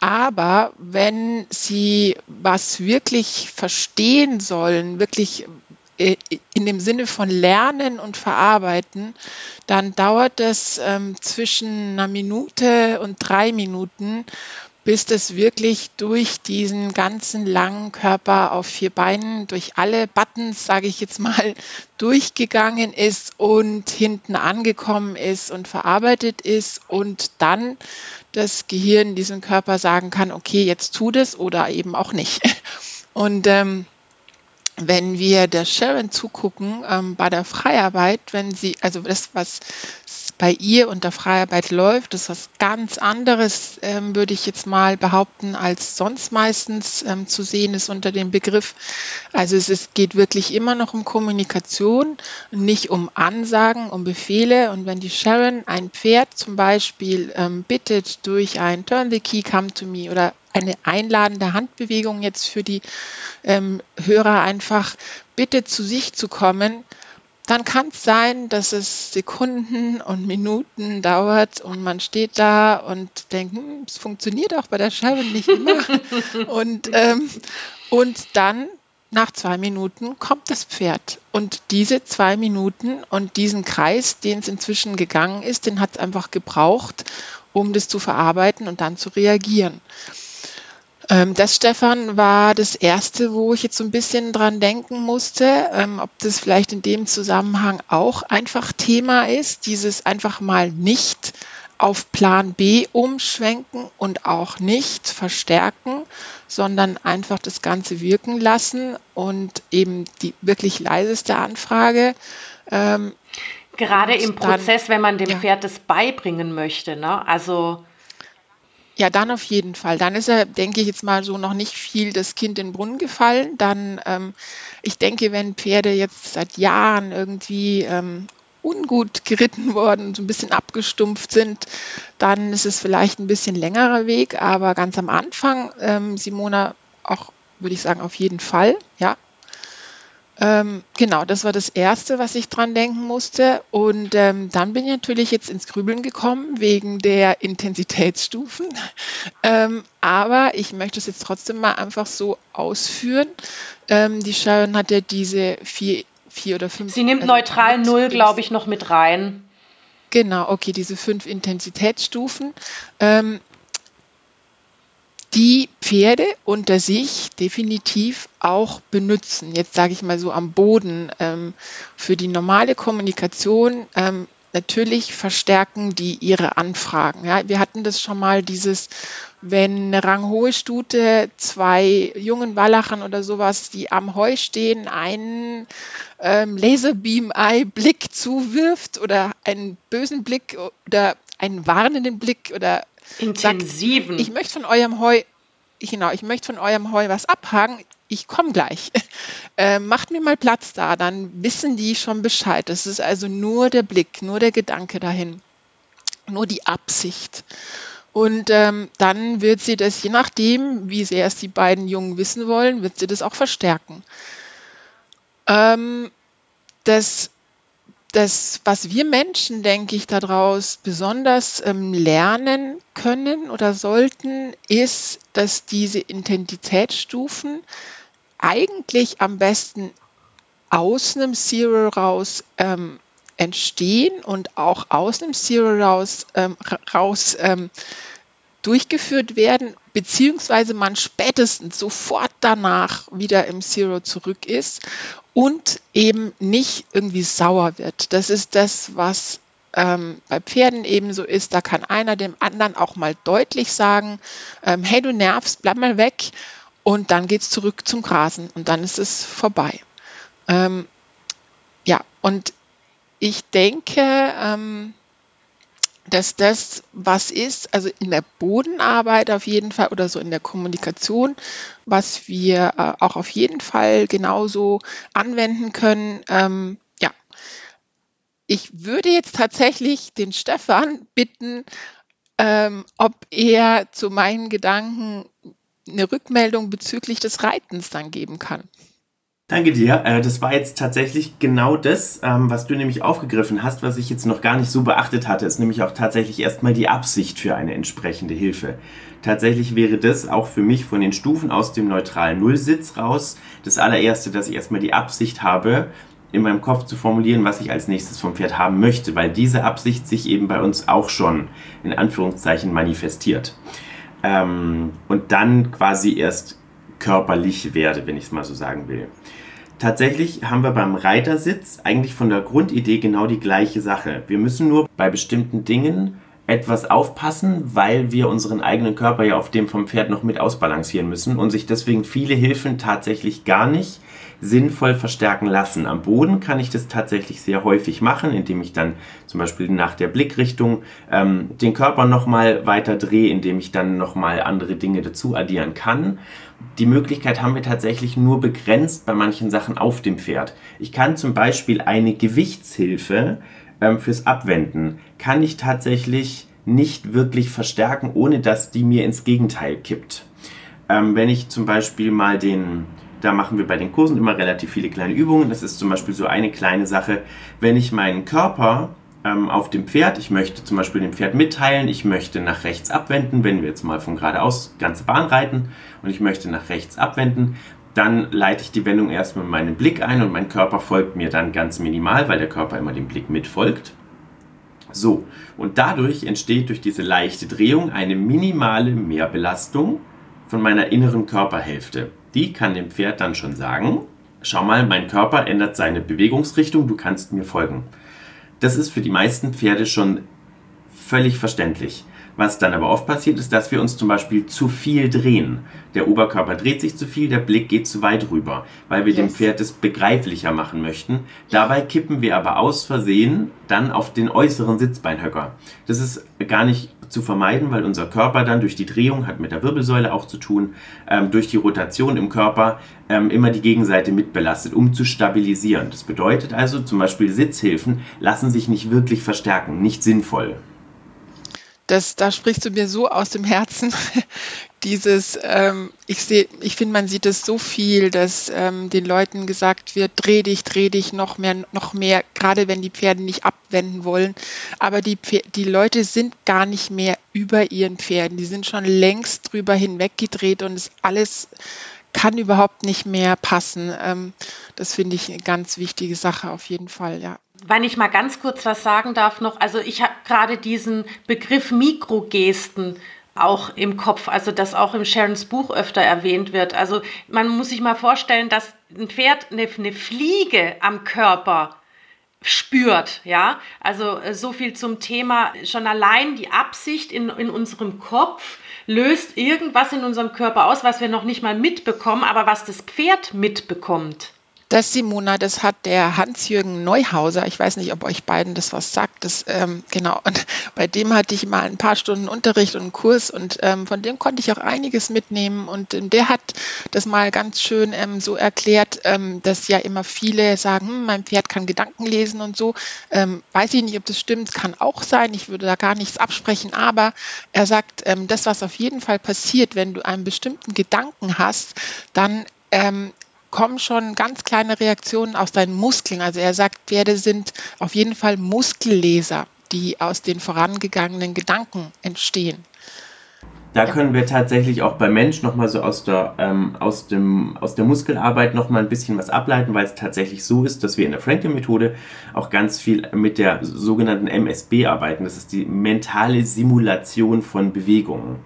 B: Aber wenn sie was wirklich verstehen sollen, wirklich in dem Sinne von Lernen und Verarbeiten, dann dauert es ähm, zwischen einer Minute und drei Minuten, bis das wirklich durch diesen ganzen langen Körper auf vier Beinen, durch alle Buttons, sage ich jetzt mal, durchgegangen ist und hinten angekommen ist und verarbeitet ist und dann das Gehirn diesem Körper sagen kann, okay, jetzt tu das oder eben auch nicht. Und ähm, wenn wir der Sharon zugucken ähm, bei der Freiarbeit, wenn sie, also das, was bei ihr unter Freiarbeit läuft. Ist was ganz anderes, ähm, würde ich jetzt mal behaupten, als sonst meistens ähm, zu sehen ist unter dem Begriff. Also es ist, geht wirklich immer noch um Kommunikation, nicht um Ansagen, um Befehle. Und wenn die Sharon ein Pferd zum Beispiel ähm, bittet durch ein Turn the Key, come to me oder eine einladende Handbewegung jetzt für die ähm, Hörer einfach bitte zu sich zu kommen, dann kann es sein, dass es Sekunden und Minuten dauert und man steht da und denkt, hm, es funktioniert auch bei der Scheibe nicht immer. und, ähm, und dann nach zwei Minuten kommt das Pferd. Und diese zwei Minuten und diesen Kreis, den es inzwischen gegangen ist, den hat es einfach gebraucht, um das zu verarbeiten und dann zu reagieren. Ähm, das, Stefan, war das erste, wo ich jetzt so ein bisschen dran denken musste, ähm, ob das vielleicht in dem Zusammenhang auch einfach Thema ist, dieses einfach mal nicht auf Plan B umschwenken und auch nicht verstärken, sondern einfach das Ganze wirken lassen und eben die wirklich leiseste Anfrage.
A: Ähm, Gerade im Prozess, dann, wenn man dem ja. Pferd das beibringen möchte. Ne? Also
B: ja, dann auf jeden Fall. Dann ist er, denke ich jetzt mal so, noch nicht viel das Kind in den Brunnen gefallen. Dann, ähm, ich denke, wenn Pferde jetzt seit Jahren irgendwie ähm, ungut geritten worden, so ein bisschen abgestumpft sind, dann ist es vielleicht ein bisschen längerer Weg. Aber ganz am Anfang, ähm, Simona, auch würde ich sagen, auf jeden Fall, ja. Ähm, genau, das war das Erste, was ich dran denken musste. Und ähm, dann bin ich natürlich jetzt ins Grübeln gekommen wegen der Intensitätsstufen. Ähm, aber ich möchte es jetzt trotzdem mal einfach so ausführen. Ähm, die Sharon hat ja diese vier, vier oder fünf.
A: Sie nimmt also neutral null, glaube ich, noch mit rein.
B: Genau, okay, diese fünf Intensitätsstufen. Ähm, die Pferde unter sich definitiv auch benutzen. Jetzt sage ich mal so am Boden ähm, für die normale Kommunikation. Ähm, natürlich verstärken die ihre Anfragen. Ja, wir hatten das schon mal, dieses, wenn eine ranghohe Stute zwei jungen Wallachern oder sowas, die am Heu stehen, einen ähm, Laserbeam-Eye-Blick zuwirft oder einen bösen Blick oder einen warnenden Blick oder
A: intensiven.
B: Sagt, ich möchte von eurem Heu, genau, ich möchte von eurem Heu was abhaken. Ich komme gleich. Äh, macht mir mal Platz da, dann wissen die schon Bescheid. Das ist also nur der Blick, nur der Gedanke dahin, nur die Absicht. Und ähm, dann wird sie das, je nachdem, wie sehr es die beiden Jungen wissen wollen, wird sie das auch verstärken. Ähm, das das, was wir Menschen, denke ich, daraus besonders ähm, lernen können oder sollten, ist, dass diese Intensitätsstufen eigentlich am besten aus einem Zero raus ähm, entstehen und auch aus einem Zero raus, ähm, raus ähm, durchgeführt werden, beziehungsweise man spätestens sofort danach wieder im Zero zurück ist und eben nicht irgendwie sauer wird. Das ist das, was ähm, bei Pferden eben so ist. Da kann einer dem anderen auch mal deutlich sagen, ähm, hey, du nervst, bleib mal weg. Und dann geht es zurück zum Grasen und dann ist es vorbei. Ähm, ja, und ich denke, ähm, dass das was ist, also in der Bodenarbeit auf jeden Fall oder so in der Kommunikation, was wir äh, auch auf jeden Fall genauso anwenden können. Ähm, ja, ich würde jetzt tatsächlich den Stefan bitten, ähm, ob er zu meinen Gedanken eine Rückmeldung bezüglich des Reitens dann geben kann.
C: Danke dir. Äh, das war jetzt tatsächlich genau das, ähm, was du nämlich aufgegriffen hast, was ich jetzt noch gar nicht so beachtet hatte, ist nämlich auch tatsächlich erstmal die Absicht für eine entsprechende Hilfe. Tatsächlich wäre das auch für mich von den Stufen aus dem neutralen Nullsitz raus das allererste, dass ich erstmal die Absicht habe, in meinem Kopf zu formulieren, was ich als nächstes vom Pferd haben möchte, weil diese Absicht sich eben bei uns auch schon in Anführungszeichen manifestiert. ähm, und dann quasi erst körperlich werde, wenn ich es mal so sagen will. Tatsächlich haben wir beim Reitersitz eigentlich von der Grundidee genau die gleiche Sache. Wir müssen nur bei bestimmten Dingen etwas aufpassen, weil wir unseren eigenen Körper ja auf dem vom Pferd noch mit ausbalancieren müssen und sich deswegen viele Hilfen tatsächlich gar nicht sinnvoll verstärken lassen. Am Boden kann ich das tatsächlich sehr häufig machen, indem ich dann zum Beispiel nach der Blickrichtung ähm, den Körper nochmal weiter drehe, indem ich dann nochmal andere Dinge dazu addieren kann. Die Möglichkeit haben wir tatsächlich nur begrenzt bei manchen Sachen auf dem Pferd. Ich kann zum Beispiel eine Gewichtshilfe ähm, fürs Abwenden, kann ich tatsächlich nicht wirklich verstärken, ohne dass die mir ins Gegenteil kippt. Ähm, wenn ich zum Beispiel mal den, da machen wir bei den Kursen immer relativ viele kleine Übungen. Das ist zum Beispiel so eine kleine Sache, wenn ich meinen Körper ähm, auf dem Pferd, ich möchte zum Beispiel dem Pferd mitteilen, ich möchte nach rechts abwenden, wenn wir jetzt mal von geradeaus ganze Bahn reiten und ich möchte nach rechts abwenden, dann leite ich die Wendung erstmal mit meinem Blick ein und mein Körper folgt mir dann ganz minimal, weil der Körper immer dem Blick mitfolgt. So, und dadurch entsteht durch diese leichte Drehung eine minimale Mehrbelastung von meiner inneren Körperhälfte. Die kann dem Pferd dann schon sagen, schau mal, mein Körper ändert seine Bewegungsrichtung, du kannst mir folgen. Das ist für die meisten Pferde schon völlig verständlich. Was dann aber oft passiert, ist, dass wir uns zum Beispiel zu viel drehen. Der Oberkörper dreht sich zu viel, der Blick geht zu weit rüber, weil wir yes. dem Pferd es begreiflicher machen möchten. Dabei kippen wir aber aus Versehen dann auf den äußeren Sitzbeinhöcker. Das ist gar nicht zu vermeiden, weil unser Körper dann durch die Drehung, hat mit der Wirbelsäule auch zu tun, ähm, durch die Rotation im Körper ähm, immer die Gegenseite mitbelastet, um zu stabilisieren. Das bedeutet also zum Beispiel Sitzhilfen lassen sich nicht wirklich verstärken, nicht sinnvoll
B: das, da sprichst du mir so aus dem Herzen. Dieses, ähm, ich sehe, ich finde, man sieht es so viel, dass ähm, den Leuten gesagt wird, dreh dich, dreh dich noch mehr, noch mehr, gerade wenn die Pferde nicht abwenden wollen. Aber die, die Leute sind gar nicht mehr über ihren Pferden. Die sind schon längst drüber hinweggedreht und es alles kann überhaupt nicht mehr passen. Ähm, das finde ich eine ganz wichtige Sache auf jeden Fall, ja.
A: Wenn ich mal ganz kurz was sagen darf noch, also ich habe gerade diesen Begriff Mikrogesten auch im Kopf, also das auch im Sharons Buch öfter erwähnt wird. Also man muss sich mal vorstellen, dass ein Pferd eine, eine Fliege am Körper spürt, ja. Also äh, so viel zum Thema, schon allein die Absicht in, in unserem Kopf löst irgendwas in unserem Körper aus, was wir noch nicht mal mitbekommen, aber was das Pferd mitbekommt.
B: Das, Simona, das hat der Hans-Jürgen Neuhauser, ich weiß nicht, ob euch beiden das was sagt, das, ähm, genau, und bei dem hatte ich mal ein paar Stunden Unterricht und einen Kurs und ähm, von dem konnte ich auch einiges mitnehmen und ähm, der hat das mal ganz schön ähm, so erklärt, ähm, dass ja immer viele sagen, hm, mein Pferd kann Gedanken lesen und so. Ähm, weiß ich nicht, ob das stimmt, kann auch sein, ich würde da gar nichts absprechen, aber er sagt, das, was auf jeden Fall passiert, wenn du einen bestimmten Gedanken hast, dann ähm, kommen schon ganz kleine Reaktionen aus deinen Muskeln. Also er sagt, Pferde sind auf jeden Fall Muskelleser, die aus den vorangegangenen Gedanken entstehen.
C: Da können wir tatsächlich auch bei Mensch nochmal so aus der, ähm, aus, dem, aus der Muskelarbeit nochmal ein bisschen was ableiten, weil es tatsächlich so ist, dass wir in der Frankel-Methode auch ganz viel mit der sogenannten MSB arbeiten. Das ist die mentale Simulation von Bewegungen.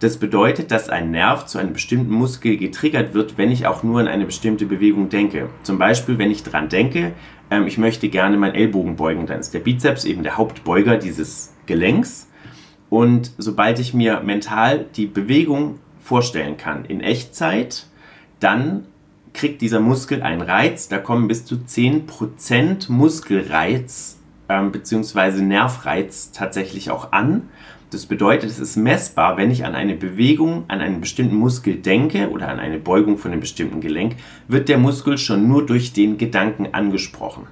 C: Das bedeutet, dass ein Nerv zu einem bestimmten Muskel getriggert wird, wenn ich auch nur an eine bestimmte Bewegung denke. Zum Beispiel, wenn ich dran denke, ähm, ich möchte gerne meinen Ellbogen beugen, dann ist der Bizeps eben der Hauptbeuger dieses Gelenks. Und sobald ich mir mental die Bewegung vorstellen kann in Echtzeit, dann kriegt dieser Muskel einen Reiz, da kommen bis zu 10% Muskelreiz ähm, bzw. Nervreiz tatsächlich auch an. Das bedeutet, es ist messbar, wenn ich an eine Bewegung, an einen bestimmten Muskel denke oder an eine Beugung von einem bestimmten Gelenk, wird der Muskel schon nur durch den Gedanken angesprochen.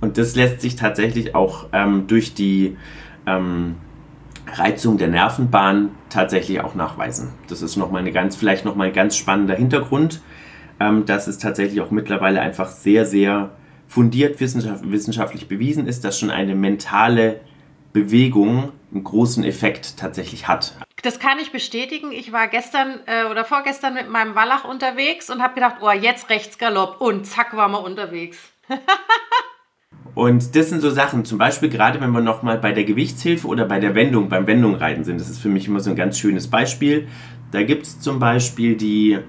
C: Und das lässt sich tatsächlich auch ähm, durch die ähm, Reizung der Nervenbahn tatsächlich auch nachweisen. Das ist noch mal eine ganz, vielleicht nochmal ein ganz spannender Hintergrund, ähm, dass es tatsächlich auch mittlerweile einfach sehr, sehr fundiert wissenschaftlich bewiesen ist, dass schon eine mentale Bewegung einen großen Effekt tatsächlich hat.
A: Das kann ich bestätigen. Ich war gestern äh, oder vorgestern mit meinem Wallach unterwegs und habe gedacht, oh, jetzt rechts Galopp und zack, waren wir unterwegs.
C: Und das sind so Sachen, zum Beispiel gerade wenn wir nochmal bei der Gewichtshilfe oder bei der Wendung, beim Wendungreiten sind, das ist für mich immer so ein ganz schönes Beispiel. Da gibt es zum Beispiel die,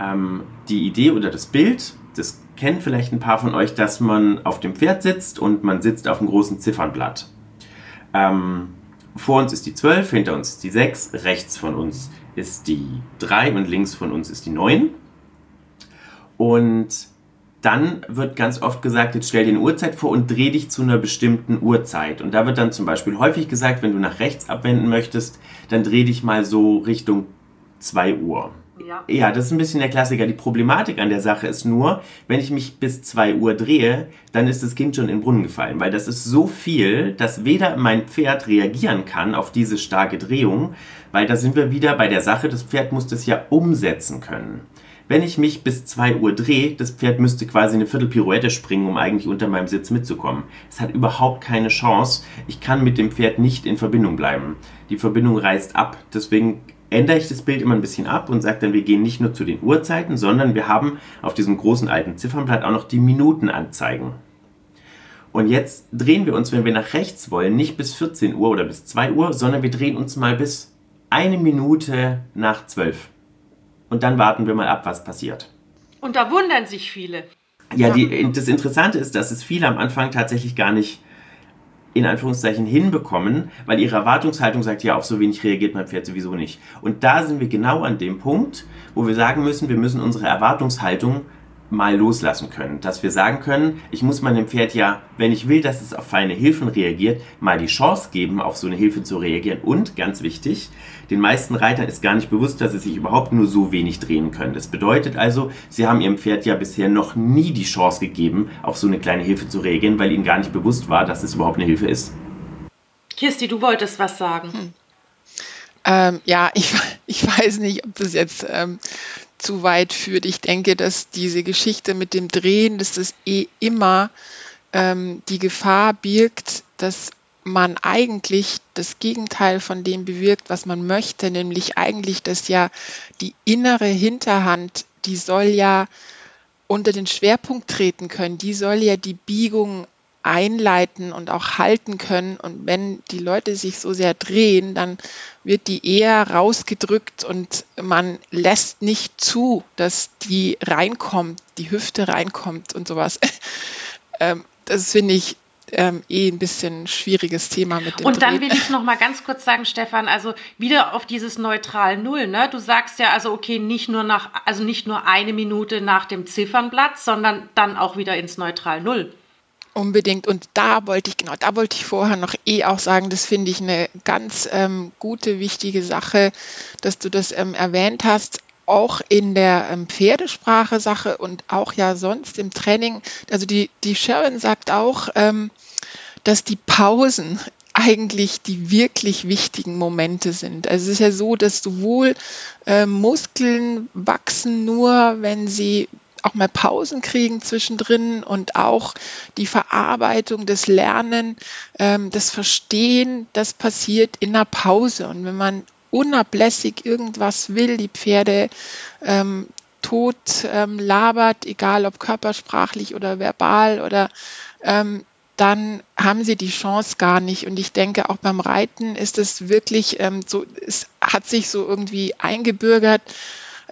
C: ähm, die Idee oder das Bild, das kennen vielleicht ein paar von euch, dass man auf dem Pferd sitzt und man sitzt auf einem großen Ziffernblatt. Ähm, vor uns ist die 12, hinter uns ist die 6, rechts von uns ist die 3 und links von uns ist die 9. Und dann wird ganz oft gesagt, jetzt stell dir eine Uhrzeit vor und dreh dich zu einer bestimmten Uhrzeit. Und da wird dann zum Beispiel häufig gesagt, wenn du nach rechts abwenden möchtest, dann dreh dich mal so Richtung 2 Uhr. Ja. ja, das ist ein bisschen der Klassiker. Die Problematik an der Sache ist nur, wenn ich mich bis 2 Uhr drehe, dann ist das Kind schon in den Brunnen gefallen, weil das ist so viel, dass weder mein Pferd reagieren kann auf diese starke Drehung, weil da sind wir wieder bei der Sache, das Pferd muss das ja umsetzen können. Wenn ich mich bis 2 Uhr drehe, das Pferd müsste quasi eine Viertelpirouette springen, um eigentlich unter meinem Sitz mitzukommen. Es hat überhaupt keine Chance. Ich kann mit dem Pferd nicht in Verbindung bleiben. Die Verbindung reißt ab. Deswegen ändere ich das Bild immer ein bisschen ab und sage dann, wir gehen nicht nur zu den Uhrzeiten, sondern wir haben auf diesem großen alten Ziffernblatt auch noch die Minutenanzeigen. Und jetzt drehen wir uns, wenn wir nach rechts wollen, nicht bis 14 Uhr oder bis 2 Uhr, sondern wir drehen uns mal bis eine Minute nach 12 und dann warten wir mal ab, was passiert.
A: Und da wundern sich viele.
C: Ja, die, das Interessante ist, dass es viele am Anfang tatsächlich gar nicht in Anführungszeichen hinbekommen, weil ihre Erwartungshaltung sagt, ja, auf so wenig reagiert mein Pferd sowieso nicht. Und da sind wir genau an dem Punkt, wo wir sagen müssen, wir müssen unsere Erwartungshaltung mal loslassen können. Dass wir sagen können, ich muss meinem Pferd ja, wenn ich will, dass es auf feine Hilfen reagiert, mal die Chance geben, auf so eine Hilfe zu reagieren. Und ganz wichtig, den meisten Reitern ist gar nicht bewusst, dass sie sich überhaupt nur so wenig drehen können. Das bedeutet also, sie haben ihrem Pferd ja bisher noch nie die Chance gegeben, auf so eine kleine Hilfe zu reagieren, weil ihnen gar nicht bewusst war, dass es überhaupt eine Hilfe ist.
A: Kirsti, du wolltest was sagen. Hm.
B: Ähm, ja, ich, ich weiß nicht, ob das jetzt ähm, zu weit führt. Ich denke, dass diese Geschichte mit dem Drehen, dass das eh immer ähm, die Gefahr birgt, dass man eigentlich das Gegenteil von dem bewirkt, was man möchte, nämlich eigentlich, dass ja die innere Hinterhand, die soll ja unter den Schwerpunkt treten können, die soll ja die Biegung einleiten und auch halten können. Und wenn die Leute sich so sehr drehen, dann wird die eher rausgedrückt und man lässt nicht zu, dass die reinkommt, die Hüfte reinkommt und sowas. Ähm, das finde ich ähm, eh ein bisschen schwieriges Thema mit dem
A: Und dann Drehen. will ich noch mal ganz kurz sagen, Stefan, also wieder auf dieses neutral Null, ne? Du sagst ja also okay, nicht nur nach also nicht nur eine Minute nach dem Ziffernblatt, sondern dann auch wieder ins neutral Null.
B: Unbedingt. Und da wollte ich, genau, da wollte ich vorher noch eh auch sagen, das finde ich eine ganz ähm, gute, wichtige Sache, dass du das ähm, erwähnt hast. Auch in der ähm, Pferdesprache-Sache und auch ja sonst im Training. Also die, die Sharon sagt auch, ähm, dass die Pausen eigentlich die wirklich wichtigen Momente sind. Also es ist ja so, dass sowohl äh, Muskeln wachsen nur, wenn sie auch mal Pausen kriegen zwischendrin und auch die Verarbeitung, das Lernen, ähm, das Verstehen, das passiert in der Pause. Und wenn man unablässig irgendwas will, die Pferde ähm, tot ähm, labert, egal ob körpersprachlich oder verbal oder ähm, dann haben sie die Chance gar nicht. Und ich denke, auch beim Reiten ist es wirklich ähm, so, es hat sich so irgendwie eingebürgert,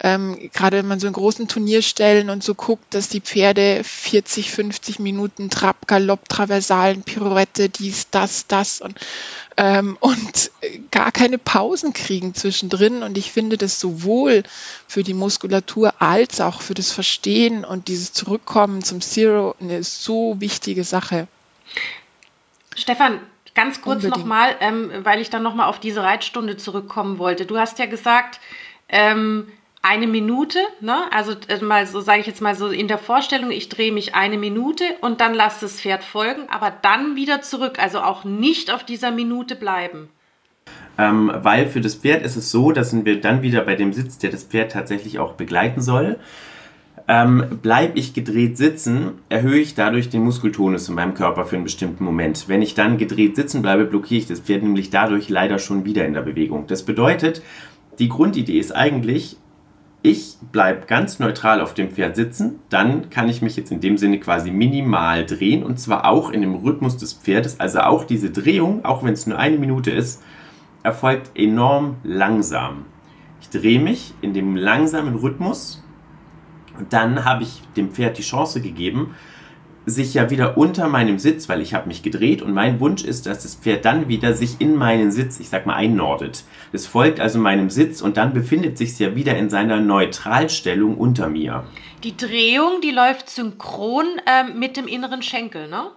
B: ähm, gerade wenn man so in großen Turnierstellen und so guckt, dass die Pferde 40, 50 Minuten Trab, Galopp, Traversalen, Pirouette, dies, das, das und, ähm, und gar keine Pausen kriegen zwischendrin. Und ich finde das sowohl für die Muskulatur als auch für das Verstehen und dieses Zurückkommen zum Zero eine so wichtige Sache.
A: Stefan, ganz kurz nochmal, ähm, weil ich dann nochmal auf diese Reitstunde zurückkommen wollte. Du hast ja gesagt, ähm, eine Minute, ne? also äh, mal so sage ich jetzt mal so in der Vorstellung, ich drehe mich eine Minute und dann lasse das Pferd folgen, aber dann wieder zurück, also auch nicht auf dieser Minute bleiben.
C: Ähm, weil für das Pferd ist es so, dass wir dann wieder bei dem Sitz, der das Pferd tatsächlich auch begleiten soll. Ähm, bleib ich gedreht sitzen, erhöhe ich dadurch den Muskeltonus in meinem Körper für einen bestimmten Moment. Wenn ich dann gedreht sitzen bleibe, blockiere ich das Pferd nämlich dadurch leider schon wieder in der Bewegung. Das bedeutet, die Grundidee ist eigentlich, ich bleibe ganz neutral auf dem Pferd sitzen, dann kann ich mich jetzt in dem Sinne quasi minimal drehen und zwar auch in dem Rhythmus des Pferdes. Also auch diese Drehung, auch wenn es nur eine Minute ist, erfolgt enorm langsam. Ich drehe mich in dem langsamen Rhythmus und dann habe ich dem Pferd die Chance gegeben, sich ja wieder unter meinem Sitz, weil ich habe mich gedreht und mein Wunsch ist, dass das Pferd dann wieder sich in meinen Sitz, ich sag mal, einnordet. Es folgt also meinem Sitz und dann befindet sich es ja wieder in seiner Neutralstellung unter mir.
A: Die Drehung, die läuft synchron ähm, mit dem inneren Schenkel, ne?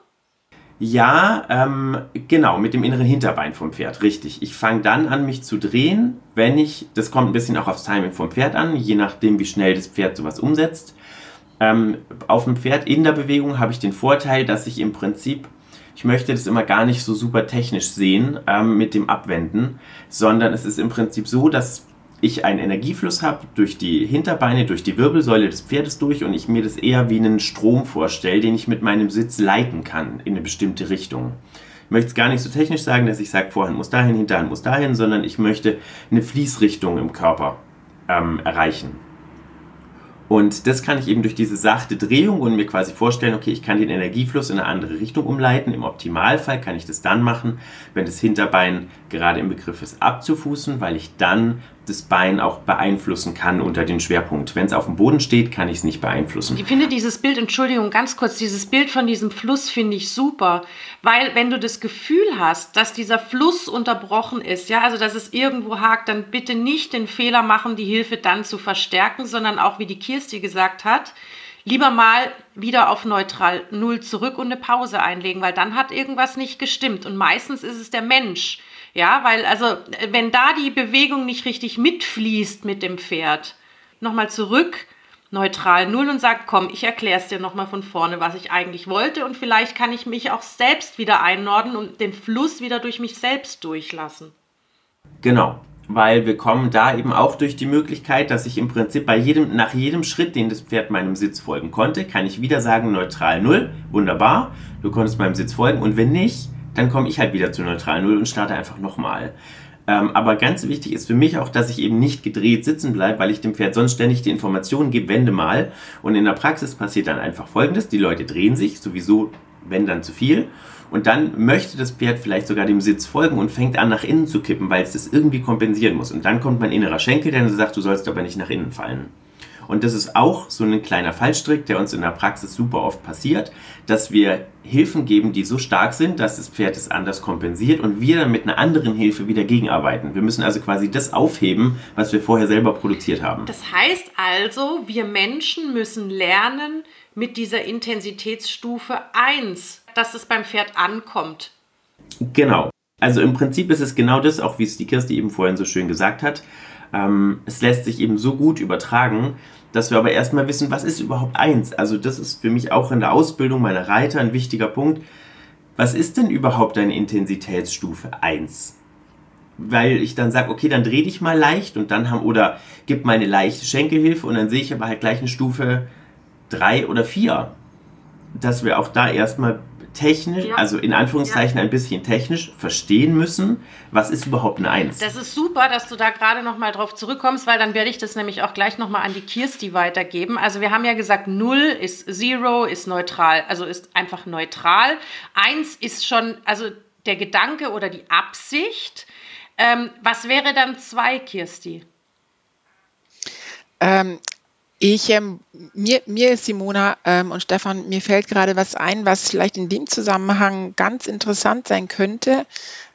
C: Ja, ähm, genau, mit dem inneren Hinterbein vom Pferd, richtig. Ich fange dann an, mich zu drehen, wenn ich, das kommt ein bisschen auch aufs Timing vom Pferd an, je nachdem, wie schnell das Pferd sowas umsetzt. Ähm, auf dem Pferd in der Bewegung habe ich den Vorteil, dass ich im Prinzip, ich möchte das immer gar nicht so super technisch sehen ähm, mit dem Abwenden, sondern es ist im Prinzip so, dass ich einen Energiefluss habe durch die Hinterbeine, durch die Wirbelsäule des Pferdes durch und ich mir das eher wie einen Strom vorstelle, den ich mit meinem Sitz leiten kann in eine bestimmte Richtung. Ich möchte es gar nicht so technisch sagen, dass ich sage, Vorhand muss dahin, Hinterhand muss dahin, sondern ich möchte eine Fließrichtung im Körper ähm, erreichen. Und das kann ich eben durch diese sachte Drehung und mir quasi vorstellen, okay, ich kann den Energiefluss in eine andere Richtung umleiten. Im Optimalfall kann ich das dann machen, wenn das Hinterbein gerade im Begriff ist abzufußen, weil ich dann das Bein auch beeinflussen kann unter den Schwerpunkt. Wenn es auf dem Boden steht, kann ich es nicht beeinflussen.
A: Ich finde dieses Bild, Entschuldigung, ganz kurz, dieses Bild von diesem Fluss finde ich super, weil wenn du das Gefühl hast, dass dieser Fluss unterbrochen ist, ja, also dass es irgendwo hakt, dann bitte nicht den Fehler machen, die Hilfe dann zu verstärken, sondern auch, wie die Kirsti gesagt hat, lieber mal wieder auf neutral Null zurück und eine Pause einlegen, weil dann hat irgendwas nicht gestimmt. Und meistens ist es der Mensch, ja, weil also wenn da die Bewegung nicht richtig mitfließt mit dem Pferd, nochmal zurück, neutral null und sagt, komm, ich erkläre es dir nochmal von vorne, was ich eigentlich wollte und vielleicht kann ich mich auch selbst wieder einnorden und den Fluss wieder durch mich selbst durchlassen.
C: Genau, weil wir kommen da eben auch durch die Möglichkeit, dass ich im Prinzip bei jedem, nach jedem Schritt, den das Pferd meinem Sitz folgen konnte, kann ich wieder sagen, neutral null, wunderbar, du konntest meinem Sitz folgen und wenn nicht, dann komme ich halt wieder zu neutral Null und starte einfach nochmal. Ähm, aber ganz wichtig ist für mich auch, dass ich eben nicht gedreht sitzen bleibe, weil ich dem Pferd sonst ständig die Informationen gebe, wende mal. Und in der Praxis passiert dann einfach Folgendes, die Leute drehen sich, sowieso, wenn dann zu viel. Und dann möchte das Pferd vielleicht sogar dem Sitz folgen und fängt an, nach innen zu kippen, weil es das irgendwie kompensieren muss. Und dann kommt mein innerer Schenkel, der sagt, du sollst aber nicht nach innen fallen. Und das ist auch so ein kleiner Fallstrick, der uns in der Praxis super oft passiert, dass wir Hilfen geben, die so stark sind, dass das Pferd es anders kompensiert und wir dann mit einer anderen Hilfe wieder gegenarbeiten. Wir müssen also quasi das aufheben, was wir vorher selber produziert haben.
A: Das heißt also, wir Menschen müssen lernen mit dieser Intensitätsstufe 1, dass es beim Pferd ankommt.
C: Genau. Also im Prinzip ist es genau das, auch wie es die Kirsti eben vorhin so schön gesagt hat. Ähm, es lässt sich eben so gut übertragen, dass wir aber erstmal wissen, was ist überhaupt eins? Also das ist für mich auch in der Ausbildung meiner Reiter ein wichtiger Punkt. Was ist denn überhaupt eine Intensitätsstufe 1? Weil ich dann sage, okay, dann dreh dich mal leicht und dann haben, oder gib mal eine leichte Schenkelhilfe und dann sehe ich aber halt gleich eine Stufe 3 oder 4. Dass wir auch da erstmal technisch, ja. also in Anführungszeichen ja. ein bisschen technisch verstehen müssen, was ist überhaupt eine Eins.
A: Das ist super, dass du da gerade nochmal drauf zurückkommst, weil dann werde ich das nämlich auch gleich nochmal an die Kirsti weitergeben. Also wir haben ja gesagt, Null ist Zero, ist neutral, also ist einfach neutral. Eins ist schon, also der Gedanke oder die Absicht. Ähm, was wäre dann zwei, Kirsti?
B: Ähm, ich, ähm, mir, mir Simona ähm, und Stefan, mir fällt gerade was ein, was vielleicht in dem Zusammenhang ganz interessant sein könnte,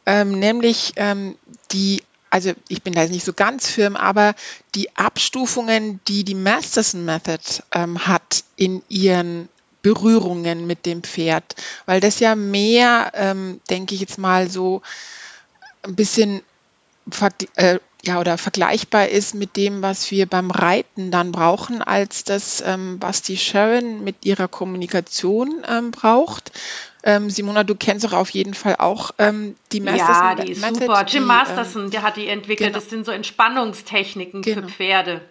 B: ähm, nämlich ähm, die, also ich bin da jetzt nicht so ganz firm, aber die Abstufungen, die die Masterson Method ähm, hat in ihren Berührungen mit dem Pferd, weil das ja mehr, ähm, denke ich jetzt mal so, ein bisschen äh, ja, oder vergleichbar ist mit dem, was wir beim Reiten dann brauchen, als das, ähm, was die Sharon mit ihrer Kommunikation ähm, braucht. Ähm, Simona, du kennst doch auf jeden Fall auch ähm, die
A: Masterson. Ja, die ist Method, super. Jim die, Masterson, ähm, der hat die entwickelt. Genau. Das sind so Entspannungstechniken genau. für Pferde.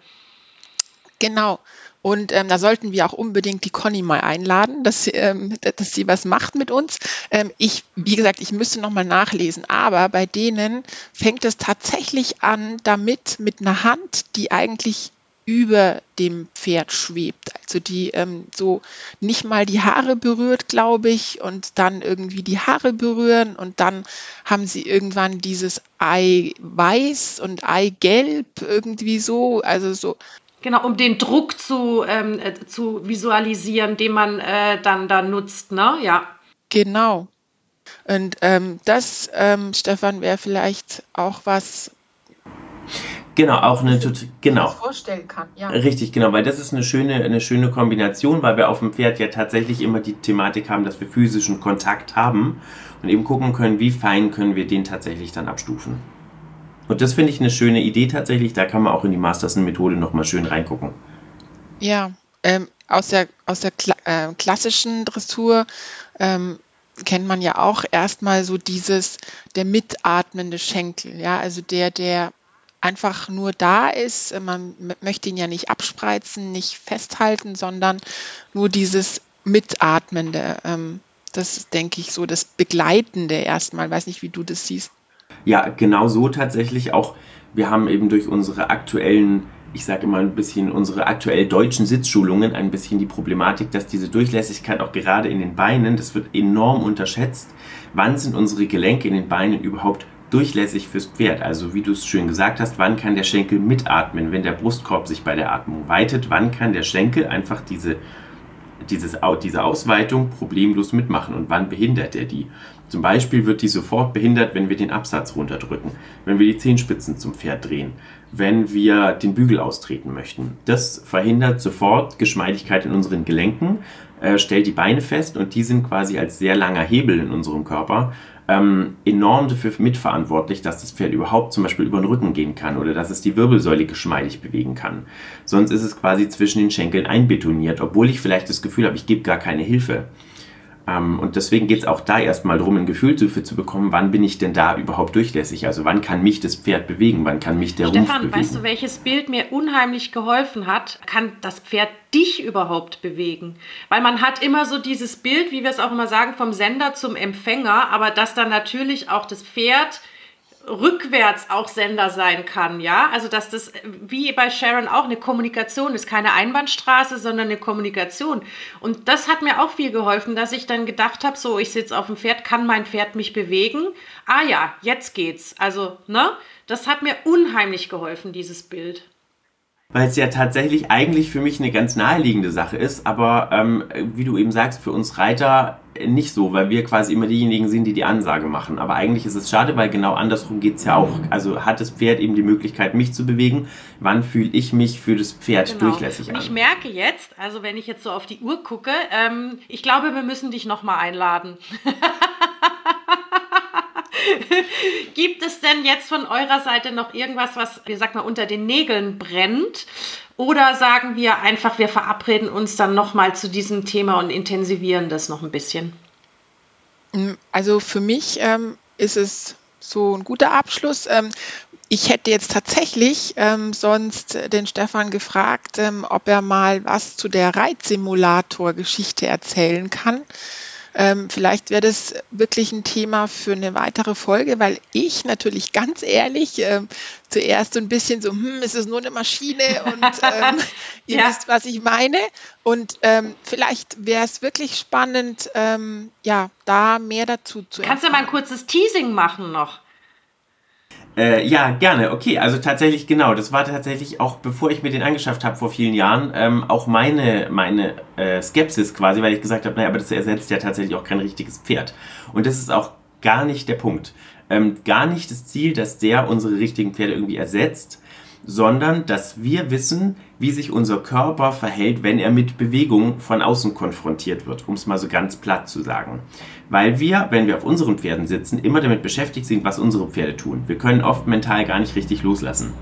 B: Genau. Und ähm, da sollten wir auch unbedingt die Conny mal einladen, dass, ähm, dass sie was macht mit uns. Ähm, ich, wie gesagt, ich müsste nochmal nachlesen, aber bei denen fängt es tatsächlich an damit, mit einer Hand, die eigentlich über dem Pferd schwebt. Also die ähm, so nicht mal die Haare berührt, glaube ich, und dann irgendwie die Haare berühren und dann haben sie irgendwann dieses Ei weiß und Ei gelb irgendwie so, also so.
A: Genau, um den Druck zu, ähm, äh, zu visualisieren, den man äh, dann da nutzt, ne? Ja.
B: Genau. Und ähm, das, ähm, Stefan, wäre vielleicht auch was,
C: Genau, auch eine genau.
B: vorstellen kann. Ja.
C: Richtig, genau, weil das ist eine schöne, eine schöne Kombination, weil wir auf dem Pferd ja tatsächlich immer die Thematik haben, dass wir physischen Kontakt haben und eben gucken können, wie fein können wir den tatsächlich dann abstufen. Und das finde ich eine schöne Idee tatsächlich, da kann man auch in die Masterson-Methode nochmal schön reingucken.
B: Ja, ähm, aus der, aus der Kla äh, klassischen Dressur ähm, kennt man ja auch erstmal so dieses, der mitatmende Schenkel, ja, also der, der einfach nur da ist. Man möchte ihn ja nicht abspreizen, nicht festhalten, sondern nur dieses Mitatmende. Ähm, das ist, denke ich, so das Begleitende erstmal. Weiß nicht, wie du das siehst.
C: Ja, genau so tatsächlich auch. Wir haben eben durch unsere aktuellen, ich sage immer ein bisschen, unsere aktuell deutschen Sitzschulungen ein bisschen die Problematik, dass diese Durchlässigkeit auch gerade in den Beinen, das wird enorm unterschätzt. Wann sind unsere Gelenke in den Beinen überhaupt durchlässig fürs Pferd. Also wie du es schön gesagt hast, wann kann der Schenkel mitatmen, wenn der Brustkorb sich bei der Atmung weitet, wann kann der Schenkel einfach diese, dieses, diese Ausweitung problemlos mitmachen und wann behindert er die. Zum Beispiel wird die sofort behindert, wenn wir den Absatz runterdrücken, wenn wir die Zehenspitzen zum Pferd drehen, wenn wir den Bügel austreten möchten. Das verhindert sofort Geschmeidigkeit in unseren Gelenken, äh, stellt die Beine fest und die sind quasi als sehr langer Hebel in unserem Körper ähm, enorm dafür mitverantwortlich, dass das Pferd überhaupt zum Beispiel über den Rücken gehen kann oder dass es die Wirbelsäule geschmeidig bewegen kann. Sonst ist es quasi zwischen den Schenkeln einbetoniert, obwohl ich vielleicht das Gefühl habe, ich gebe gar keine Hilfe. Ähm, und deswegen geht es auch da erstmal darum, ein Gefühl dafür zu bekommen, wann bin ich denn da überhaupt durchlässig? Also wann kann mich das Pferd bewegen? Wann kann mich der
A: Stefan,
C: Rumpf bewegen?
A: weißt du, welches Bild mir unheimlich geholfen hat? Kann das Pferd dich überhaupt bewegen? Weil man hat immer so dieses Bild, wie wir es auch immer sagen, vom Sender zum Empfänger, aber dass dann natürlich auch das Pferd rückwärts auch Sender sein kann, ja? Also dass das wie bei Sharon auch eine Kommunikation ist, keine Einbahnstraße, sondern eine Kommunikation. Und das hat mir auch viel geholfen, dass ich dann gedacht habe, so ich sitze auf dem Pferd, kann mein Pferd mich bewegen? Ah ja, jetzt geht's. Also, ne? Das hat mir unheimlich geholfen, dieses Bild
C: weil es ja tatsächlich eigentlich für mich eine ganz naheliegende Sache ist, aber ähm, wie du eben sagst, für uns Reiter nicht so, weil wir quasi immer diejenigen sind, die die Ansage machen. Aber eigentlich ist es schade, weil genau andersrum geht es ja auch. Also hat das Pferd eben die Möglichkeit, mich zu bewegen. Wann fühle ich mich für das Pferd genau. durchlässig
A: an? Und ich merke jetzt, also wenn ich jetzt so auf die Uhr gucke, ähm, ich glaube, wir müssen dich nochmal einladen. Gibt es denn jetzt von eurer Seite noch irgendwas, was, wie sagt man, unter den Nägeln brennt? Oder sagen wir einfach, wir verabreden uns dann nochmal zu diesem Thema und intensivieren das noch ein bisschen?
B: Mm, also für mich ähm, ist es so ein guter Abschluss. Ähm, ich hätte jetzt tatsächlich ähm, sonst den Stefan gefragt, ähm, ob er mal was zu der Reitsimulator-Geschichte erzählen kann. Ähm, vielleicht wäre das wirklich ein Thema für eine weitere Folge, weil ich natürlich ganz ehrlich äh, zuerst so ein bisschen so, hm, ist es nur eine Maschine und ähm, ihr ja. wisst, was ich meine. Und ähm, vielleicht wäre es wirklich spannend, ähm, ja, da mehr dazu zu
A: Kannst du mal ein kurzes Teasing machen noch?
C: Äh, ja, gerne. Okay, also tatsächlich genau. Das war tatsächlich auch, bevor ich mir den angeschafft habe vor vielen Jahren, ähm, auch meine, meine äh, Skepsis quasi, weil ich gesagt habe, naja, aber das ersetzt ja tatsächlich auch kein richtiges Pferd. Und das ist auch gar nicht der Punkt. Ähm, gar nicht das Ziel, dass der unsere richtigen Pferde irgendwie ersetzt, sondern dass wir wissen, wie sich unser Körper verhält, wenn er mit Bewegung von außen konfrontiert wird, um es mal so ganz platt zu sagen. Weil wir, wenn wir auf unseren Pferden sitzen, immer damit beschäftigt sind, was unsere Pferde tun. Wir können oft mental gar nicht richtig loslassen,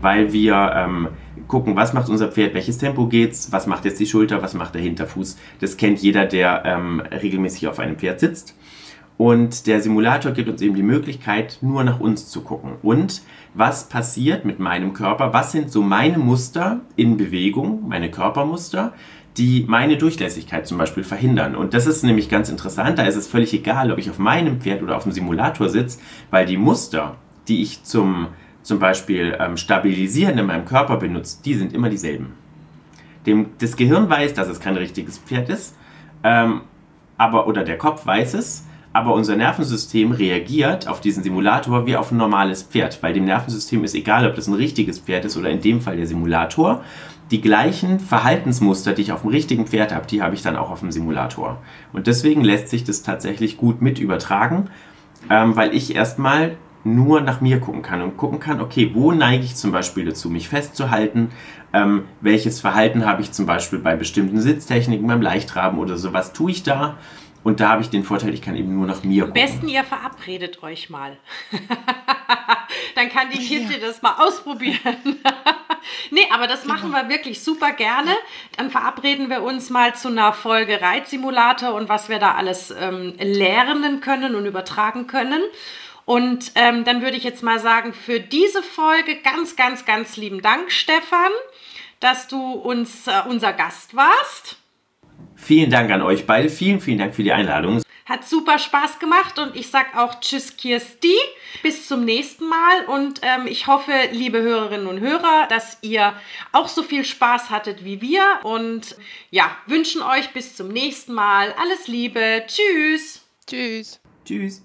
C: weil wir ähm, gucken, was macht unser Pferd, welches Tempo geht's, was macht jetzt die Schulter, was macht der Hinterfuß. Das kennt jeder, der ähm, regelmäßig auf einem Pferd sitzt. Und der Simulator gibt uns eben die Möglichkeit, nur nach uns zu gucken. Und was passiert mit meinem Körper? Was sind so meine Muster in Bewegung, meine Körpermuster, die meine Durchlässigkeit zum Beispiel verhindern? Und das ist nämlich ganz interessant. Da ist es völlig egal, ob ich auf meinem Pferd oder auf dem Simulator sitze, weil die Muster, die ich zum zum Beispiel ähm, stabilisieren in meinem Körper benutze, die sind immer dieselben. Dem, das Gehirn weiß, dass es kein richtiges Pferd ist, ähm, aber, oder der Kopf weiß es, aber unser Nervensystem reagiert auf diesen Simulator wie auf ein normales Pferd, weil dem Nervensystem ist egal, ob das ein richtiges Pferd ist oder in dem Fall der Simulator. Die gleichen Verhaltensmuster, die ich auf dem richtigen Pferd habe, die habe ich dann auch auf dem Simulator. Und deswegen lässt sich das tatsächlich gut mit übertragen, ähm, weil ich erstmal nur nach mir gucken kann und gucken kann, okay, wo neige ich zum Beispiel dazu, mich festzuhalten, ähm, welches Verhalten habe ich zum Beispiel bei bestimmten Sitztechniken, beim Leichtraben oder so, was tue ich da und da habe ich den Vorteil, ich kann eben nur nach mir gucken.
A: Am besten ihr verabredet euch mal. Dann kann die Kiste ja. das mal ausprobieren. nee, aber das machen genau. wir wirklich super gerne. Dann verabreden wir uns mal zu einer Folge Reitsimulator und was wir da alles ähm, lernen können und übertragen können. Und ähm, dann würde ich jetzt mal sagen, für diese Folge ganz, ganz, ganz lieben Dank, Stefan, dass du uns äh, unser Gast warst.
C: Vielen Dank an euch beide. Vielen, vielen Dank für die Einladung.
A: Hat super Spaß gemacht und ich sag auch Tschüss, Kirsti. Bis zum nächsten Mal und ähm, ich hoffe, liebe Hörerinnen und Hörer, dass ihr auch so viel Spaß hattet wie wir und ja, wünschen euch bis zum nächsten Mal alles Liebe. Tschüss.
B: Tschüss.
C: Tschüss.